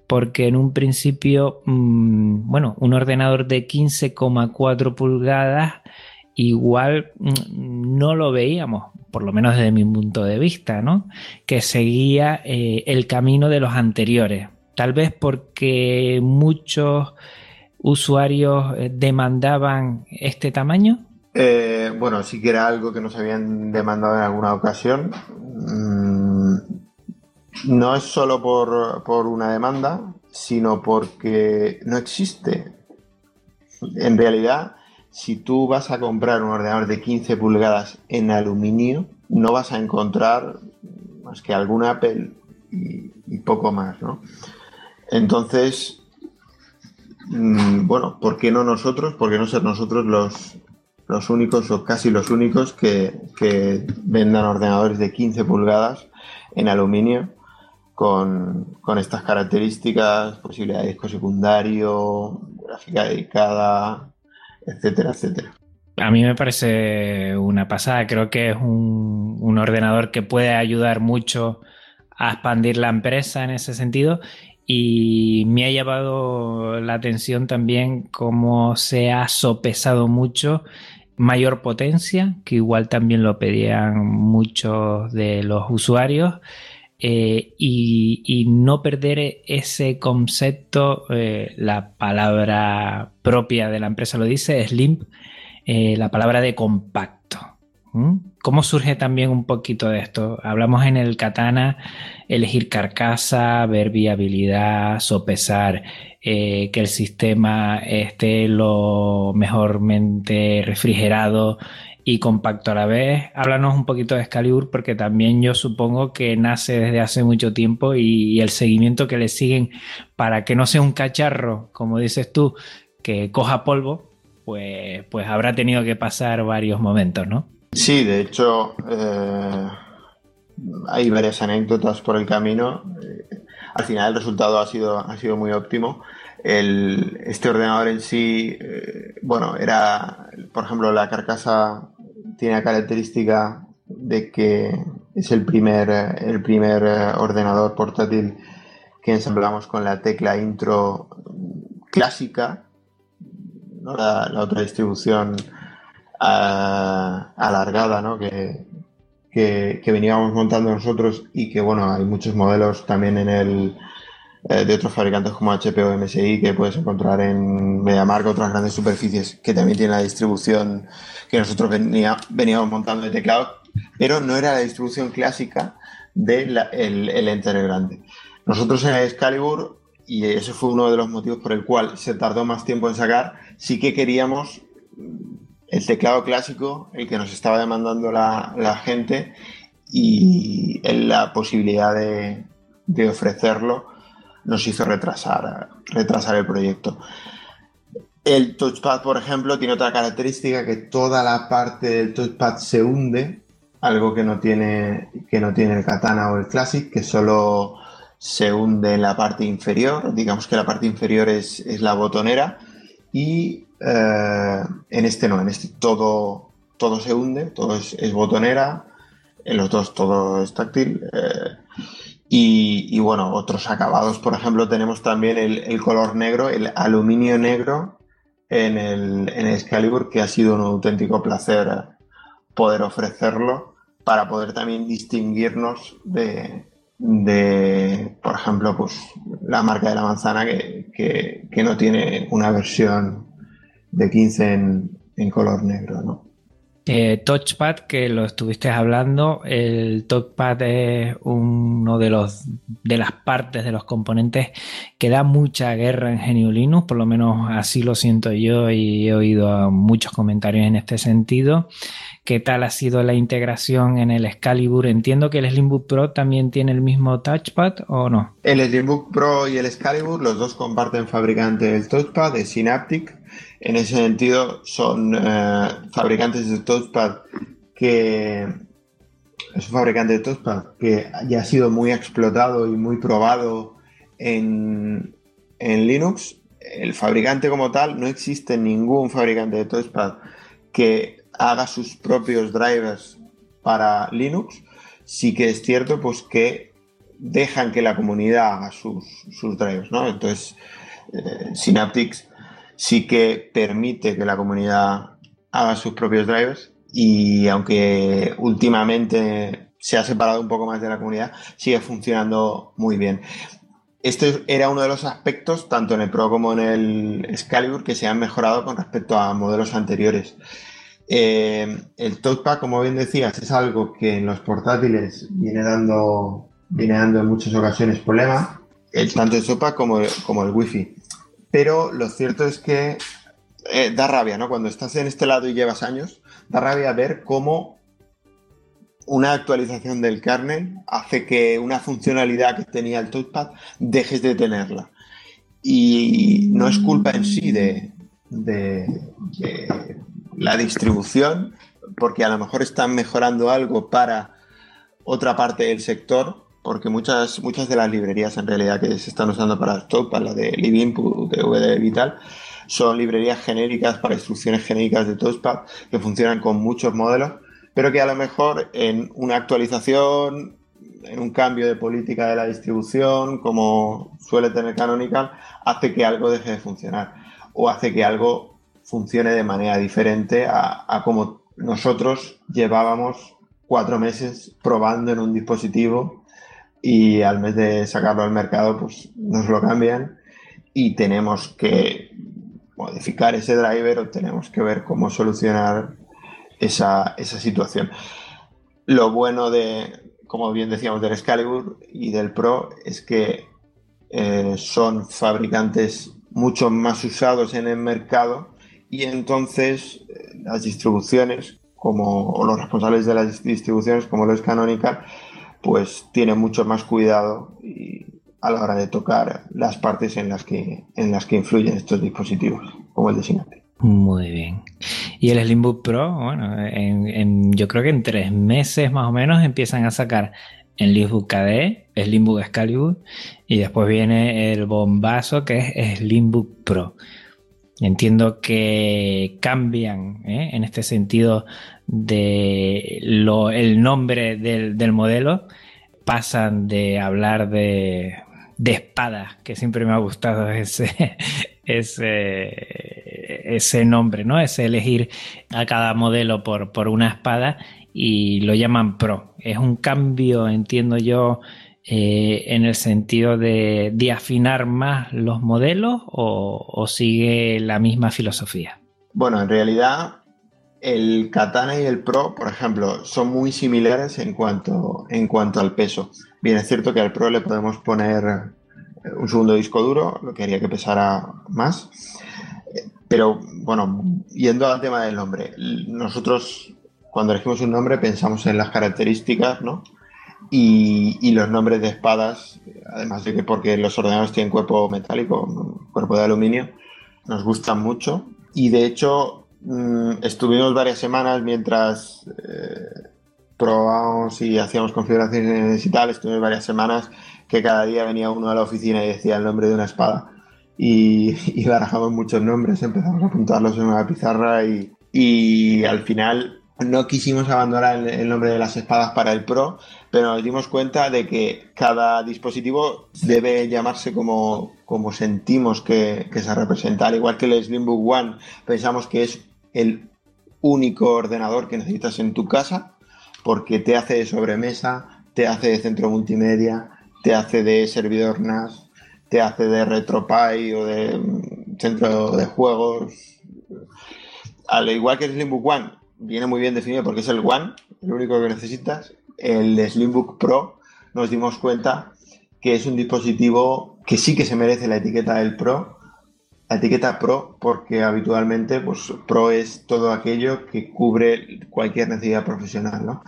porque en un principio, mm, bueno, un ordenador de 15,4 pulgadas igual mm, no lo veíamos, por lo menos desde mi punto de vista, ¿no? Que seguía eh, el camino de los anteriores. Tal vez porque muchos usuarios eh, demandaban este tamaño. Eh, bueno, sí que era algo que nos habían demandado en alguna ocasión. Mm, no es solo por, una demanda, sino porque no existe. En realidad, si tú vas a comprar un ordenador de 15 pulgadas en aluminio, no vas a encontrar más que algún Apple y, poco más, ¿no? Entonces, mm, bueno, ¿por qué no nosotros? ¿Por qué no ser nosotros los, los únicos o casi los únicos que, que vendan ordenadores de 15 pulgadas en aluminio? con, estas características, posibilidad de disco secundario, gráfica dedicada, etcétera, etcétera. A mí me parece una pasada, creo que es un, un ordenador que puede ayudar mucho a expandir la empresa en ese sentido y me ha llamado la atención también cómo se ha sopesado mucho mayor potencia, que igual también lo pedían muchos de los usuarios, eh, y, no perder ese concepto, eh, la palabra propia de la empresa lo dice, slim, eh, la palabra de compacto. ¿Cómo surge también un poquito de esto? Hablamos en el katana, elegir carcasa, ver viabilidad, sopesar, que el sistema esté lo mejormente refrigerado y compacto a la vez. Háblanos un poquito de Excalibur porque también yo supongo que nace desde hace mucho tiempo y, el seguimiento que le siguen para que no sea un cacharro, como dices tú, que coja polvo, pues, pues habrá tenido que pasar varios momentos, ¿no? Sí, de hecho, eh, hay varias anécdotas por el camino. Eh, al final el resultado ha sido, ha sido muy óptimo. El, este ordenador en sí, eh, bueno, era, por ejemplo, la carcasa tiene la característica de que es el primer, el primer ordenador portátil que ensamblamos con la tecla intro clásica, la, otra distribución alargada ¿no? que, que, veníamos montando nosotros y que bueno, hay muchos modelos también en el, eh, de otros fabricantes como HP o MSI que puedes encontrar en MediaMark, otras grandes superficies que también tienen la distribución que nosotros venía, veníamos montando de teclado, pero no era la distribución clásica del de el, Enter grande. Nosotros en Excalibur, y ese fue uno de los motivos por el cual se tardó más tiempo en sacar, sí que queríamos el teclado clásico, el que nos estaba demandando la, gente, y la posibilidad de, ofrecerlo nos hizo retrasar, retrasar el proyecto. El touchpad, por ejemplo, tiene otra característica que toda la parte del touchpad se hunde, algo que no tiene, que no tiene el Katana o el Classic, que solo se hunde en la parte inferior. Digamos que la parte inferior es, la botonera y eh, en este no, en este todo, todo se hunde, todo es, botonera, en los dos todo es táctil. Eh, y, bueno, otros acabados, por ejemplo, tenemos también el, color negro, el aluminio negro en el, en Excalibur, que ha sido un auténtico placer poder ofrecerlo para poder también distinguirnos de, por ejemplo, pues la marca de la manzana que, no tiene una versión de 15 en, en color negro, ¿no? Eh, touchpad, que lo estuviste hablando, el touchpad es uno de los de las partes de los componentes que da mucha guerra en GNU Linux, por lo menos así lo siento yo y he oído muchos comentarios en este sentido. ¿Qué tal ha sido la integración en el Excalibur? Entiendo que el Slimbook Pro también tiene el mismo touchpad o no. El Slimbook Pro y el Excalibur, los dos comparten fabricante del touchpad, de Synaptic en ese sentido, son eh, fabricantes de touchpad que es un fabricante de touchpad que ya ha sido muy explotado y muy probado en, Linux el fabricante como tal, no existe ningún fabricante de touchpad que haga sus propios drivers para Linux. Sí que es cierto pues que dejan que la comunidad haga sus, drivers, ¿no? Entonces, eh, Synaptics sí que permite que la comunidad haga sus propios drivers y aunque últimamente se ha separado un poco más de la comunidad, sigue funcionando muy bien. Este era uno de los aspectos, tanto en el Pro como en el Excalibur, que se han mejorado con respecto a modelos anteriores. Eh, el touchpad, como bien decías, es algo que en los portátiles viene dando, viene dando en muchas ocasiones problemas, tanto el touchpad como, como el wifi. Pero lo cierto es que eh, da rabia, ¿no? Cuando estás en este lado y llevas años, da rabia ver cómo una actualización del kernel hace que una funcionalidad que tenía el touchpad dejes de tenerla. Y no es culpa en sí de, la distribución, porque a lo mejor están mejorando algo para otra parte del sector, porque muchas, muchas de las librerías en realidad que se están usando para el touchpad, la de de VD Vital, son librerías genéricas para instrucciones genéricas de touchpad que funcionan con muchos modelos pero que a lo mejor en una actualización, en un cambio de política de la distribución, como suele tener Canonical, hace que algo deje de funcionar o hace que algo funcione de manera diferente a, como nosotros llevábamos cuatro meses probando en un dispositivo y al mes de sacarlo al mercado pues nos lo cambian y tenemos que modificar ese driver o tenemos que ver cómo solucionar esa, situación. Lo bueno de, como bien decíamos, del Excalibur y del Pro es que eh, son fabricantes mucho más usados en el mercado y entonces eh, las distribuciones como o los responsables de las distribuciones como lo es Canonical pues tienen mucho más cuidado a la hora de tocar las partes en las que en las que influyen estos dispositivos como el de. Muy bien. Y el Slimbook Pro, bueno, en, yo creo que en tres meses más o menos empiezan a sacar el Slimbook KDE, Slimbook Excalibur y después viene el bombazo que es Slimbook Pro. Entiendo que cambian ¿eh? en este sentido de lo, el nombre del, del modelo, pasan de hablar de, de espadas, que siempre me ha gustado ese, ese, ese nombre, ¿no? Ese elegir a cada modelo por, por una espada y lo llaman Pro. Es un cambio, entiendo yo, eh, en el sentido de, de, afinar más los modelos o, sigue la misma filosofía? Bueno, en realidad el Katana y el Pro, por ejemplo, son muy similares en cuanto, en cuanto al peso. Bien, es cierto que al Pro le podemos poner un segundo disco duro, lo que haría que pesara más. Pero bueno, yendo al tema del nombre, nosotros cuando elegimos un nombre pensamos en las características, ¿no? Y, los nombres de espadas, además de que porque los ordenadores tienen cuerpo metálico, cuerpo de aluminio, nos gustan mucho. Y de hecho, mm, estuvimos varias semanas mientras eh, probábamos y hacíamos configuraciones y tal, estuvimos varias semanas que cada día venía uno a la oficina y decía el nombre de una espada. Y, barajamos muchos nombres, empezamos a apuntarlos en una pizarra y, y al final no quisimos abandonar el, nombre de las espadas para el Pro, pero nos dimos cuenta de que cada dispositivo debe llamarse como, como sentimos que, que se representa. Al igual que el Slimbook One, pensamos que es el único ordenador que necesitas en tu casa porque te hace de sobremesa, te hace de centro multimedia, te hace de servidor NAS, te hace de RetroPie o de mm, centro de juegos. Al igual que el Slimbook One, viene muy bien definido porque es el One, el único que necesitas. El Slimbook Pro nos dimos cuenta que es un dispositivo que sí que se merece la etiqueta del Pro, la etiqueta Pro, porque habitualmente pues, Pro es todo aquello que cubre cualquier necesidad profesional, ¿no?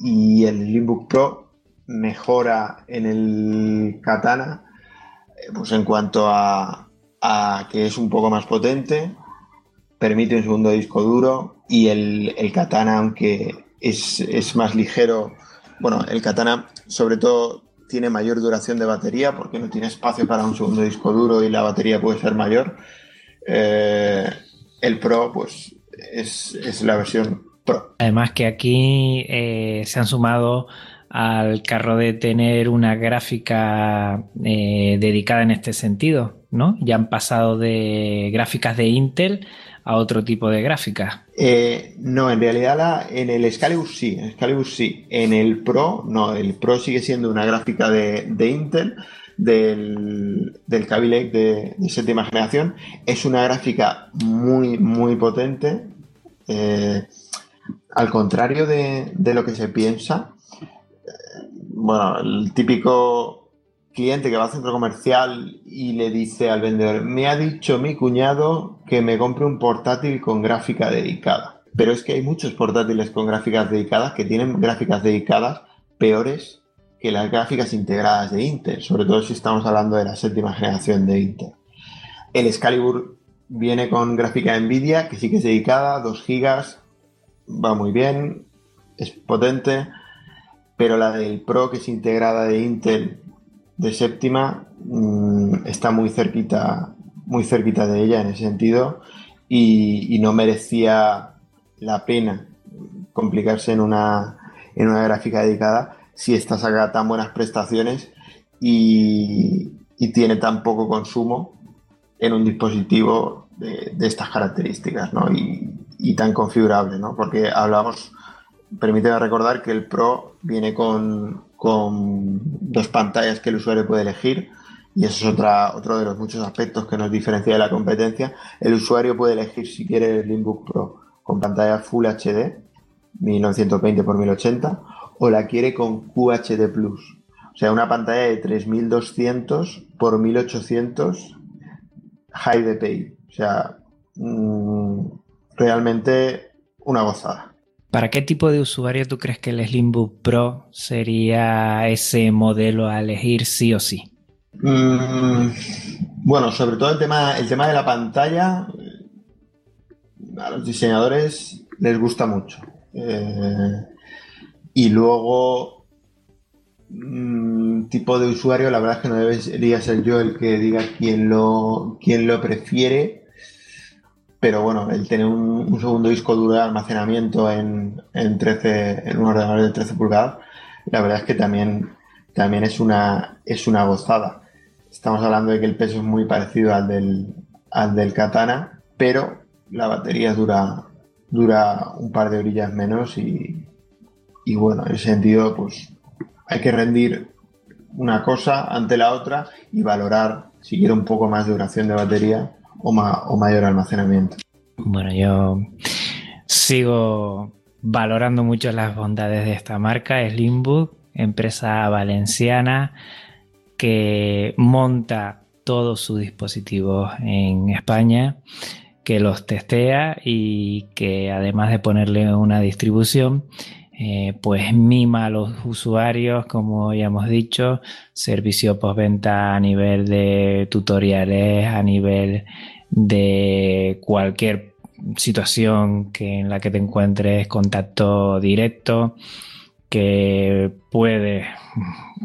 Y el Slimbook Pro mejora en el katana, eh, pues en cuanto a, que es un poco más potente, permite un segundo disco duro y el, katana, aunque es, más ligero, bueno, el katana sobre todo tiene mayor duración de batería porque no tiene espacio para un segundo disco duro y la batería puede ser mayor. Eh, el Pro, pues, es, la versión Pro. Además que aquí eh, se han sumado al carro de tener una gráfica eh, dedicada en este sentido, ¿no? Ya han pasado de gráficas de Intel a otro tipo de gráficas. Eh, no, en realidad en el Excalibur sí, en Excalibur sí. En el Pro, no, el Pro sigue siendo una gráfica de, Intel del, del Kaby de, séptima generación. Es una gráfica muy, muy potente. Eh, al contrario de, de, lo que se piensa, eh, bueno, el típico cliente que va al centro comercial y le dice al vendedor, me ha dicho mi cuñado que me compre un portátil con gráfica dedicada. Pero es que hay muchos portátiles con gráficas dedicadas que tienen gráficas dedicadas peores que las gráficas integradas de Intel, sobre todo si estamos hablando de la séptima generación de Intel. El Excalibur viene con gráfica Nvidia, que sí que es dedicada, 2 GB, va muy bien, es potente, pero la del Pro, que es integrada de Intel, de séptima mm, está muy cerquita, muy cerquita de ella en ese sentido y, no merecía la pena complicarse en una, en una gráfica dedicada si esta saca tan buenas prestaciones y, tiene tan poco consumo en un dispositivo de, estas características y, tan configurable, ¿no? porque hablamos, permíteme recordar que el Pro viene con, con dos pantallas que el usuario puede elegir y eso es otra, otro de los muchos aspectos que nos diferencia de la competencia. El usuario puede elegir si quiere el Linkbook Pro con pantalla Full HD 1920 x 1080 o la quiere con QHD Plus. O sea, una pantalla de 3200 x 1800 High DPI. O sea, mm, realmente una gozada. ¿Para qué tipo de usuario tú crees que el Slimbook Pro sería ese modelo a elegir sí o sí? Mm, bueno, sobre todo el tema, el tema de la pantalla, a los diseñadores les gusta mucho. Eh, y luego, mm, tipo de usuario, la verdad es que no debería ser yo el que diga quién lo, quién lo prefiere pero bueno, el tener un, segundo disco duro de almacenamiento en, en, 13, en un ordenador de 13 pulgadas, la verdad es que también, también es, una, es una gozada. Estamos hablando de que el peso es muy parecido al del, al del Katana, pero la batería dura, dura un par de orillas menos y, y bueno, en ese sentido, pues hay que rendir una cosa ante la otra y valorar si quiere un poco más de duración de batería o, mayor almacenamiento. Bueno, yo sigo valorando mucho las bondades de esta marca, Slimbook, empresa valenciana que monta todos sus dispositivos en España, que los testea y que además de ponerle una distribución, eh, pues mima a los usuarios, como ya hemos dicho, servicio postventa a nivel de tutoriales, a nivel de cualquier situación que en la que te encuentres contacto directo que puede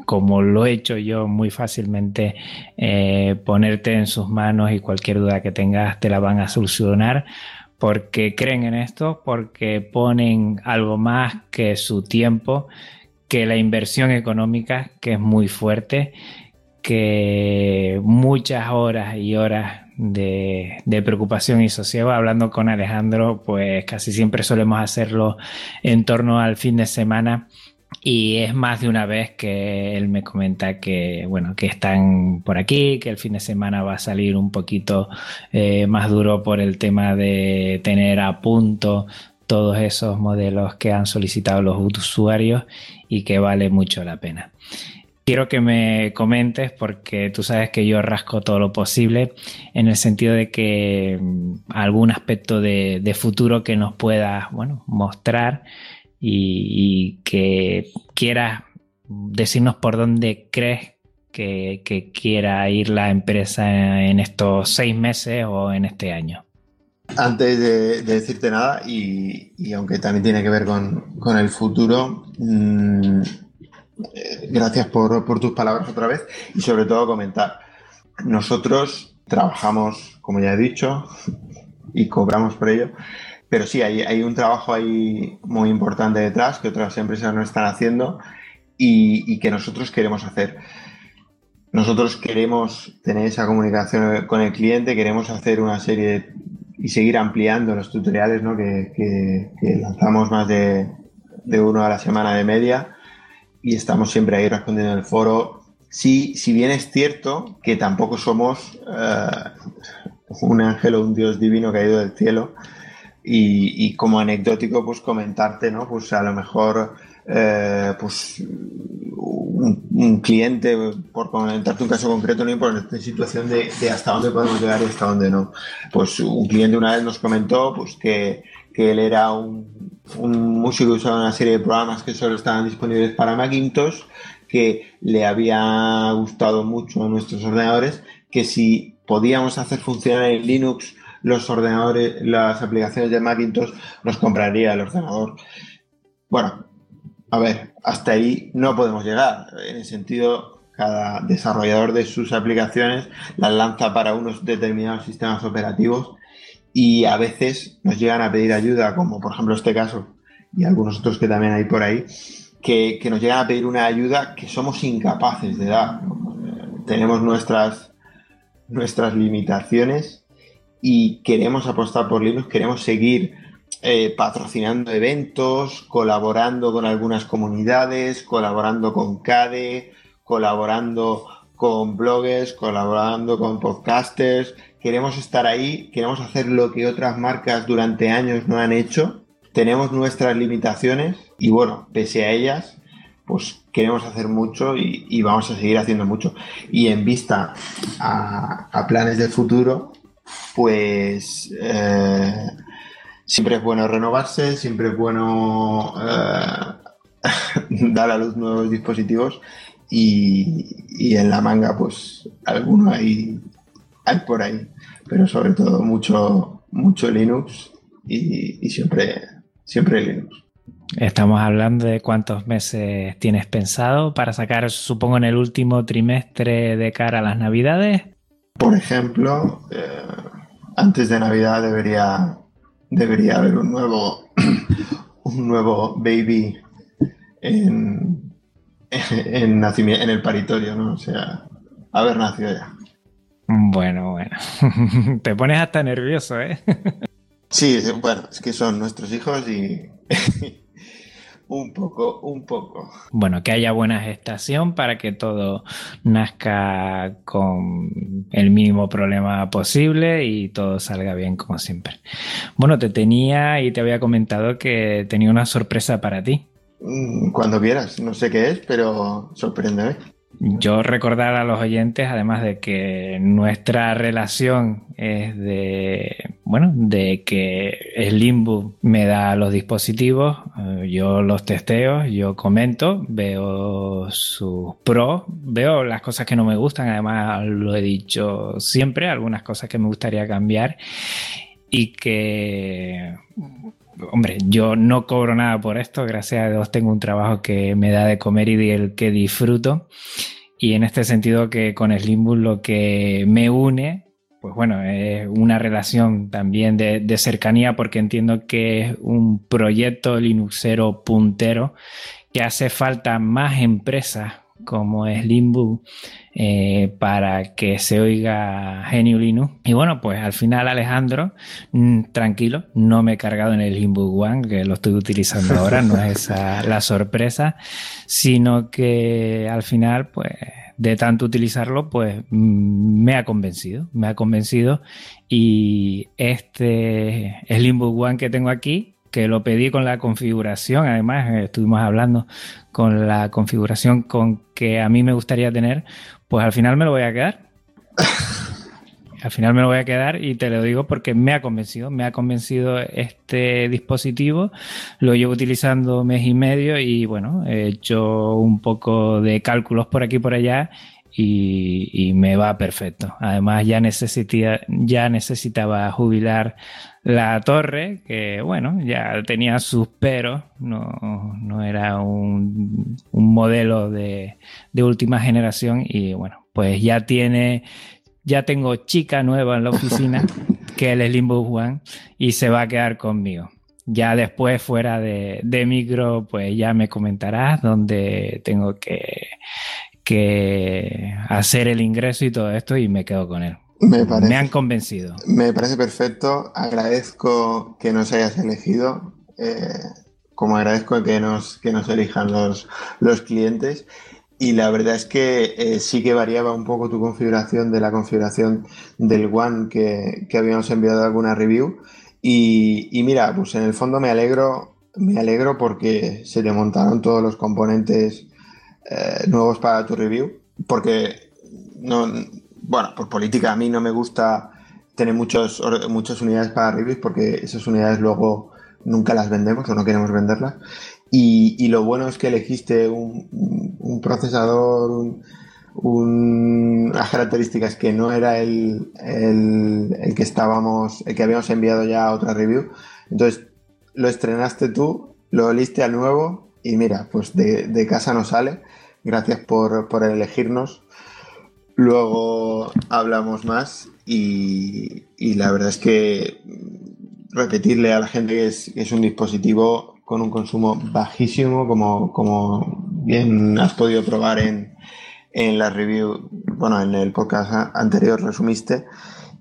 como lo he hecho yo muy fácilmente eh, ponerte en sus manos y cualquier duda que tengas te la van a solucionar porque creen en esto, porque ponen algo más que su tiempo, que la inversión económica, que es muy fuerte, que muchas horas y horas de, preocupación y sosiego. Hablando con Alejandro, pues casi siempre solemos hacerlo en torno al fin de semana. Y es más de una vez que él me comenta que, bueno, que están por aquí, que el fin de semana va a salir un poquito eh, más duro por el tema de tener a punto todos esos modelos que han solicitado los usuarios y que vale mucho la pena. Quiero que me comentes porque tú sabes que yo rasco todo lo posible en el sentido de que mm, algún aspecto de, futuro que nos puedas bueno, mostrar y, que quieras decirnos por dónde crees que, quiera ir la empresa en estos seis meses o en este año. Antes de, decirte nada, y, aunque también tiene que ver con, el futuro, mm, eh, gracias por, por tus palabras otra vez y sobre todo comentar. Nosotros trabajamos, como ya he dicho, y cobramos por ello, pero sí, hay, hay un trabajo ahí muy importante detrás que otras empresas no están haciendo y, que nosotros queremos hacer. Nosotros queremos tener esa comunicación con el cliente, queremos hacer una serie y seguir ampliando los tutoriales ¿no? que, lanzamos más de, de, uno a la semana de media y estamos siempre ahí respondiendo en el foro. Sí, si bien es cierto que tampoco somos uh, un ángel o un dios divino caído del cielo y, y como anecdótico pues comentarte, ¿no? Pues a lo mejor eh, pues un, cliente, por comentarte un caso concreto, no importa en situación de, hasta dónde podemos llegar y hasta dónde no. Pues un cliente una vez nos comentó pues que, él era un, un músico que usaba una serie de programas que solo estaban disponibles para Macintosh, que le había gustado mucho a nuestros ordenadores, que si podíamos hacer funcionar en Linux los ordenadores, las aplicaciones de Macintosh, nos compraría el ordenador. Bueno, a ver, hasta ahí no podemos llegar. En el sentido, cada desarrollador de sus aplicaciones las lanza para unos determinados sistemas operativos y a veces nos llegan a pedir ayuda, como por ejemplo este caso y algunos otros que también hay por ahí, que, que nos llegan a pedir una ayuda que somos incapaces de dar. Tenemos nuestras, nuestras limitaciones y queremos apostar por Linux, queremos seguir eh, patrocinando eventos, colaborando con algunas comunidades, colaborando con CADE, colaborando con bloggers, colaborando con podcasters. Queremos estar ahí, queremos hacer lo que otras marcas durante años no han hecho. Tenemos nuestras limitaciones y bueno, pese a ellas, pues queremos hacer mucho y, vamos a seguir haciendo mucho. Y en vista a, a planes del futuro, pues eh, siempre es bueno renovarse, siempre es bueno eh, dar a luz nuevos dispositivos y, y, en la manga pues alguno hay, hay por ahí, pero sobre todo mucho, mucho Linux y, y siempre, siempre Linux. Estamos hablando de cuántos meses tienes pensado para sacar, supongo, en el último trimestre de cara a las Navidades. Por ejemplo, eh, antes de Navidad debería debería haber un nuevo, un nuevo baby en, en, nacimiento, en el paritorio, ¿no? O sea, haber nacido ya. Bueno, bueno. Te pones hasta nervioso, ¿eh? Sí, bueno, es que son nuestros hijos y un poco, un poco. Bueno, que haya buena gestación para que todo nazca con el mínimo problema posible y todo salga bien como siempre. Bueno, te tenía y te había comentado que tenía una sorpresa para ti. Mm, cuando quieras, no sé qué es, pero sorpréndeme. Yo recordar a los oyentes, además de que nuestra relación es de, bueno, de que Slimbook me da los dispositivos, eh, yo los testeo, yo comento, veo sus pros, veo las cosas que no me gustan, además lo he dicho siempre, algunas cosas que me gustaría cambiar y que hombre, yo no cobro nada por esto, gracias a Dios tengo un trabajo que me da de comer y del que disfruto. Y en este sentido que con Slimbook lo que me une, pues bueno, es una relación también de, de cercanía porque entiendo que es un proyecto linuxero puntero que hace falta más empresas como es Limbo eh, para que se oiga Genio Linux. Y bueno, pues al final Alejandro, mmm, tranquilo, no me he cargado en el Limbo One, que lo estoy utilizando ahora, no es esa la sorpresa, sino que al final, pues de tanto utilizarlo, pues me ha convencido, me ha convencido y este Slimbook One que tengo aquí que lo pedí con la configuración, además estuvimos hablando con la configuración con que a mí me gustaría tener, pues al final me lo voy a quedar. al final me lo voy a quedar y te lo digo porque me ha convencido, me ha convencido este dispositivo, lo llevo utilizando mes y medio y bueno, he hecho un poco de cálculos por aquí y por allá y, y, me va perfecto. Además ya necesitaba, ya necesitaba jubilar la torre, que bueno, ya tenía sus peros, no, no era un, un modelo de, de, última generación y bueno, pues ya tiene, ya tengo chica nueva en la oficina, que es el Limbo One, y se va a quedar conmigo. Ya después, fuera de, de micro, pues ya me comentarás dónde tengo que, que hacer el ingreso y todo esto y me quedo con él. Me, han convencido. Me parece perfecto. Agradezco que nos hayas elegido. Eh, como agradezco que nos, que nos elijan los, los clientes. Y la verdad es que eh, sí que variaba un poco tu configuración de la configuración del One que, que habíamos enviado alguna review. Y, y, mira, pues en el fondo me alegro, me alegro porque se te montaron todos los componentes eh, nuevos para tu review. Porque no, bueno, por política a mí no me gusta tener muchos, muchas unidades para reviews porque esas unidades luego nunca las vendemos o no queremos venderlas. Y, lo bueno es que elegiste un, procesador, unas características que no era el, el, que estábamos, el que habíamos enviado ya a otra review. Entonces lo estrenaste tú, lo oliste al nuevo y mira, pues de, de casa no sale. Gracias por, por elegirnos Luego hablamos más y, la verdad es que repetirle a la gente que es, un dispositivo con un consumo bajísimo, como, como bien has podido probar en, en la review, bueno, en el podcast anterior resumiste,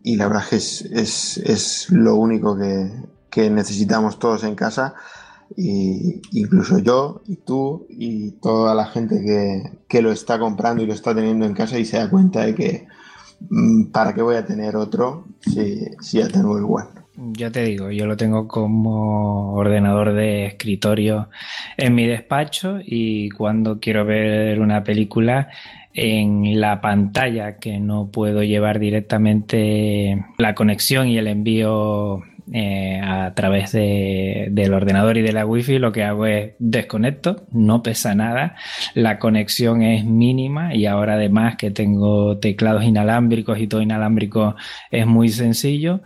y la verdad es que es, es, lo único que, que necesitamos todos en casa y incluso yo y tú y toda la gente que, lo está comprando y lo está teniendo en casa y se da cuenta de que mm, para qué voy a tener otro si, si ya tengo el. Yo te digo, yo lo tengo como ordenador de escritorio en mi despacho y cuando quiero ver una película en la pantalla que no puedo llevar directamente la conexión y el envío eh, a través de, del ordenador y de la wifi lo que hago es desconecto, no pesa nada, la conexión es mínima y ahora además que tengo teclados inalámbricos y todo inalámbrico es muy sencillo.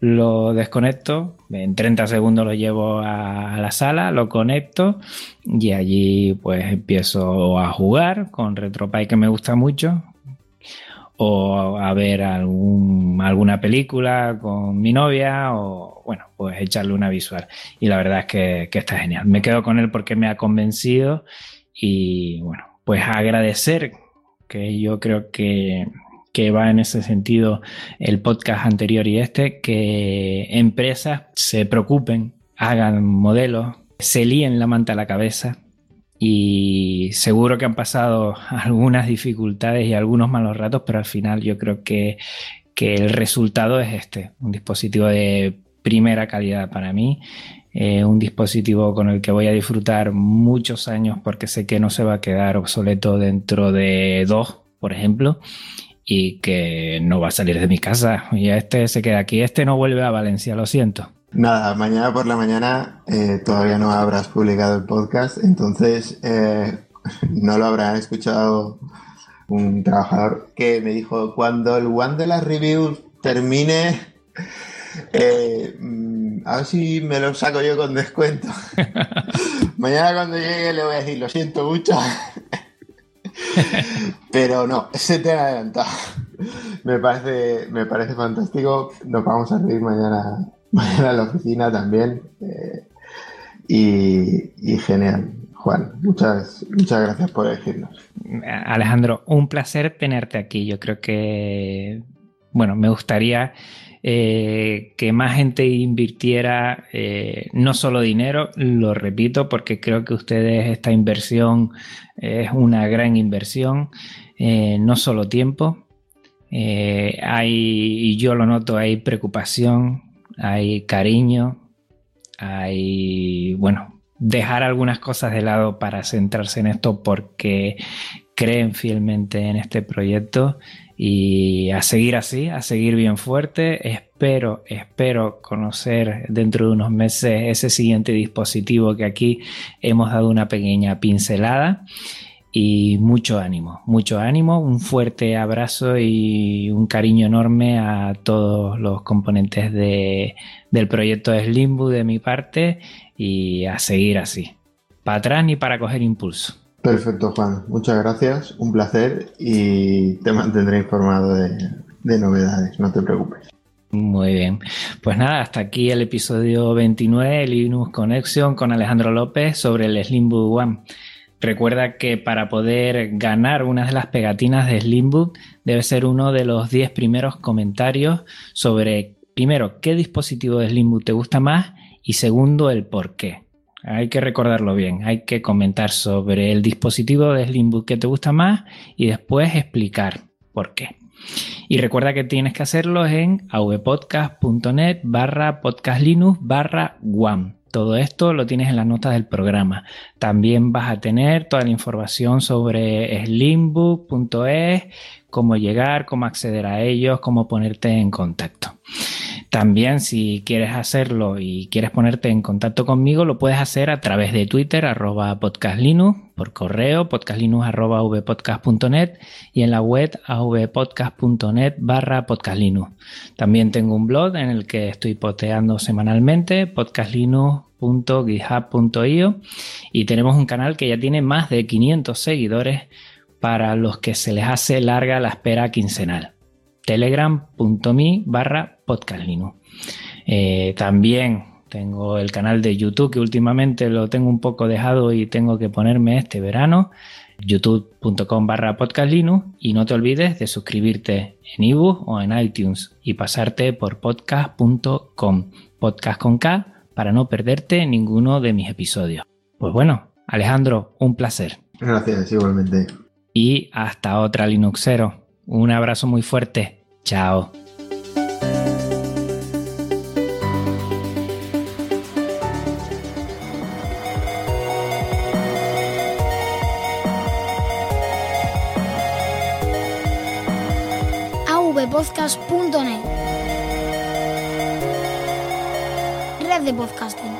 Lo desconecto, en 30 segundos lo llevo a, a la sala, lo conecto y allí pues empiezo a jugar con RetroPie que me gusta mucho, o a ver algún, alguna película con mi novia o bueno, pues echarle una visual. Y la verdad es que, está genial. Me quedo con él porque me ha convencido y bueno, pues agradecer que yo creo que, que va en ese sentido el podcast anterior y este, que empresas se preocupen, hagan modelos, se líen la manta a la cabeza y seguro que han pasado algunas dificultades y algunos malos ratos, pero al final yo creo que, el resultado es este, un dispositivo de primera calidad para mí, eh, un dispositivo con el que voy a disfrutar muchos años porque sé que no se va a quedar obsoleto dentro de dos, por ejemplo, y que no va a salir de mi casa. Y este se queda aquí, este no vuelve a Valencia, lo siento. Nada, mañana por la mañana eh, todavía no habrás publicado el podcast, entonces eh, no lo habrá escuchado un trabajador que me dijo, cuando el one de las reviews termine, eh, mm, a ver si me lo saco yo con descuento. mañana cuando llegue le voy a decir, lo siento mucho. Pero no, se te ha adelantado. Me parece, me parece fantástico. Nos vamos a reír mañana mañana a la oficina también. Eh, y, genial. Juan, muchas, muchas gracias por elegirnos. Alejandro, un placer tenerte aquí. Yo creo que, bueno, me gustaría eh, que más gente invirtiera eh, no solo dinero, lo repito, porque creo que ustedes esta inversión es una gran inversión, no solo tiempo. hay, y yo lo noto, hay preocupación, hay cariño, hay, bueno, dejar algunas cosas de lado para centrarse en esto porque creen fielmente en este proyecto y a seguir así, a seguir bien fuerte. Espero, espero conocer dentro de unos meses ese siguiente dispositivo que aquí hemos dado una pequeña pincelada. Y mucho ánimo, mucho ánimo, un fuerte abrazo y un cariño enorme a todos los componentes de, del proyecto Slimbu de mi parte y a seguir así, para atrás ni para coger impulso. Perfecto, Juan. Muchas gracias, un placer y te mantendré informado de, de novedades, no te preocupes. Muy bien. Pues nada, hasta aquí el episodio 29 Linux Connection con Alejandro López sobre el Slimbook One. Recuerda que para poder ganar una de las pegatinas de Slimbook debe ser uno de los 10 primeros comentarios sobre, primero, qué dispositivo de Slimbook te gusta más y segundo, el por qué. Hay que recordarlo bien, hay que comentar sobre el dispositivo de Slimbook que te gusta más y después explicar por qué. Y recuerda que tienes que hacerlo en avpodcast.net barra podcastlinux barra one. Todo esto lo tienes en las notas del programa. También vas a tener toda la información sobre slimbook.es, cómo llegar, cómo acceder a ellos, cómo ponerte en contacto. También si quieres hacerlo y quieres ponerte en contacto conmigo, lo puedes hacer a través de Twitter, arroba podcastlinux, por correo, podcastlinux y en la web avpodcast.net barra podcastlinux. También tengo un blog en el que estoy posteando semanalmente, podcastlinux.github.io y tenemos un canal que ya tiene más de 500 seguidores para los que se les hace larga la espera quincenal telegram.me barra podcastlinux. Eh, también tengo el canal de YouTube que últimamente lo tengo un poco dejado y tengo que ponerme este verano youtube.com barra podcastlinux y no te olvides de suscribirte en ebook o en iTunes y pasarte por podcast.com podcast con K para no perderte ninguno de mis episodios. Pues bueno, Alejandro, un placer. Gracias, igualmente. Y hasta otra Linuxero. Un abrazo muy fuerte. Chao. avpodcast.net Red de podcasting.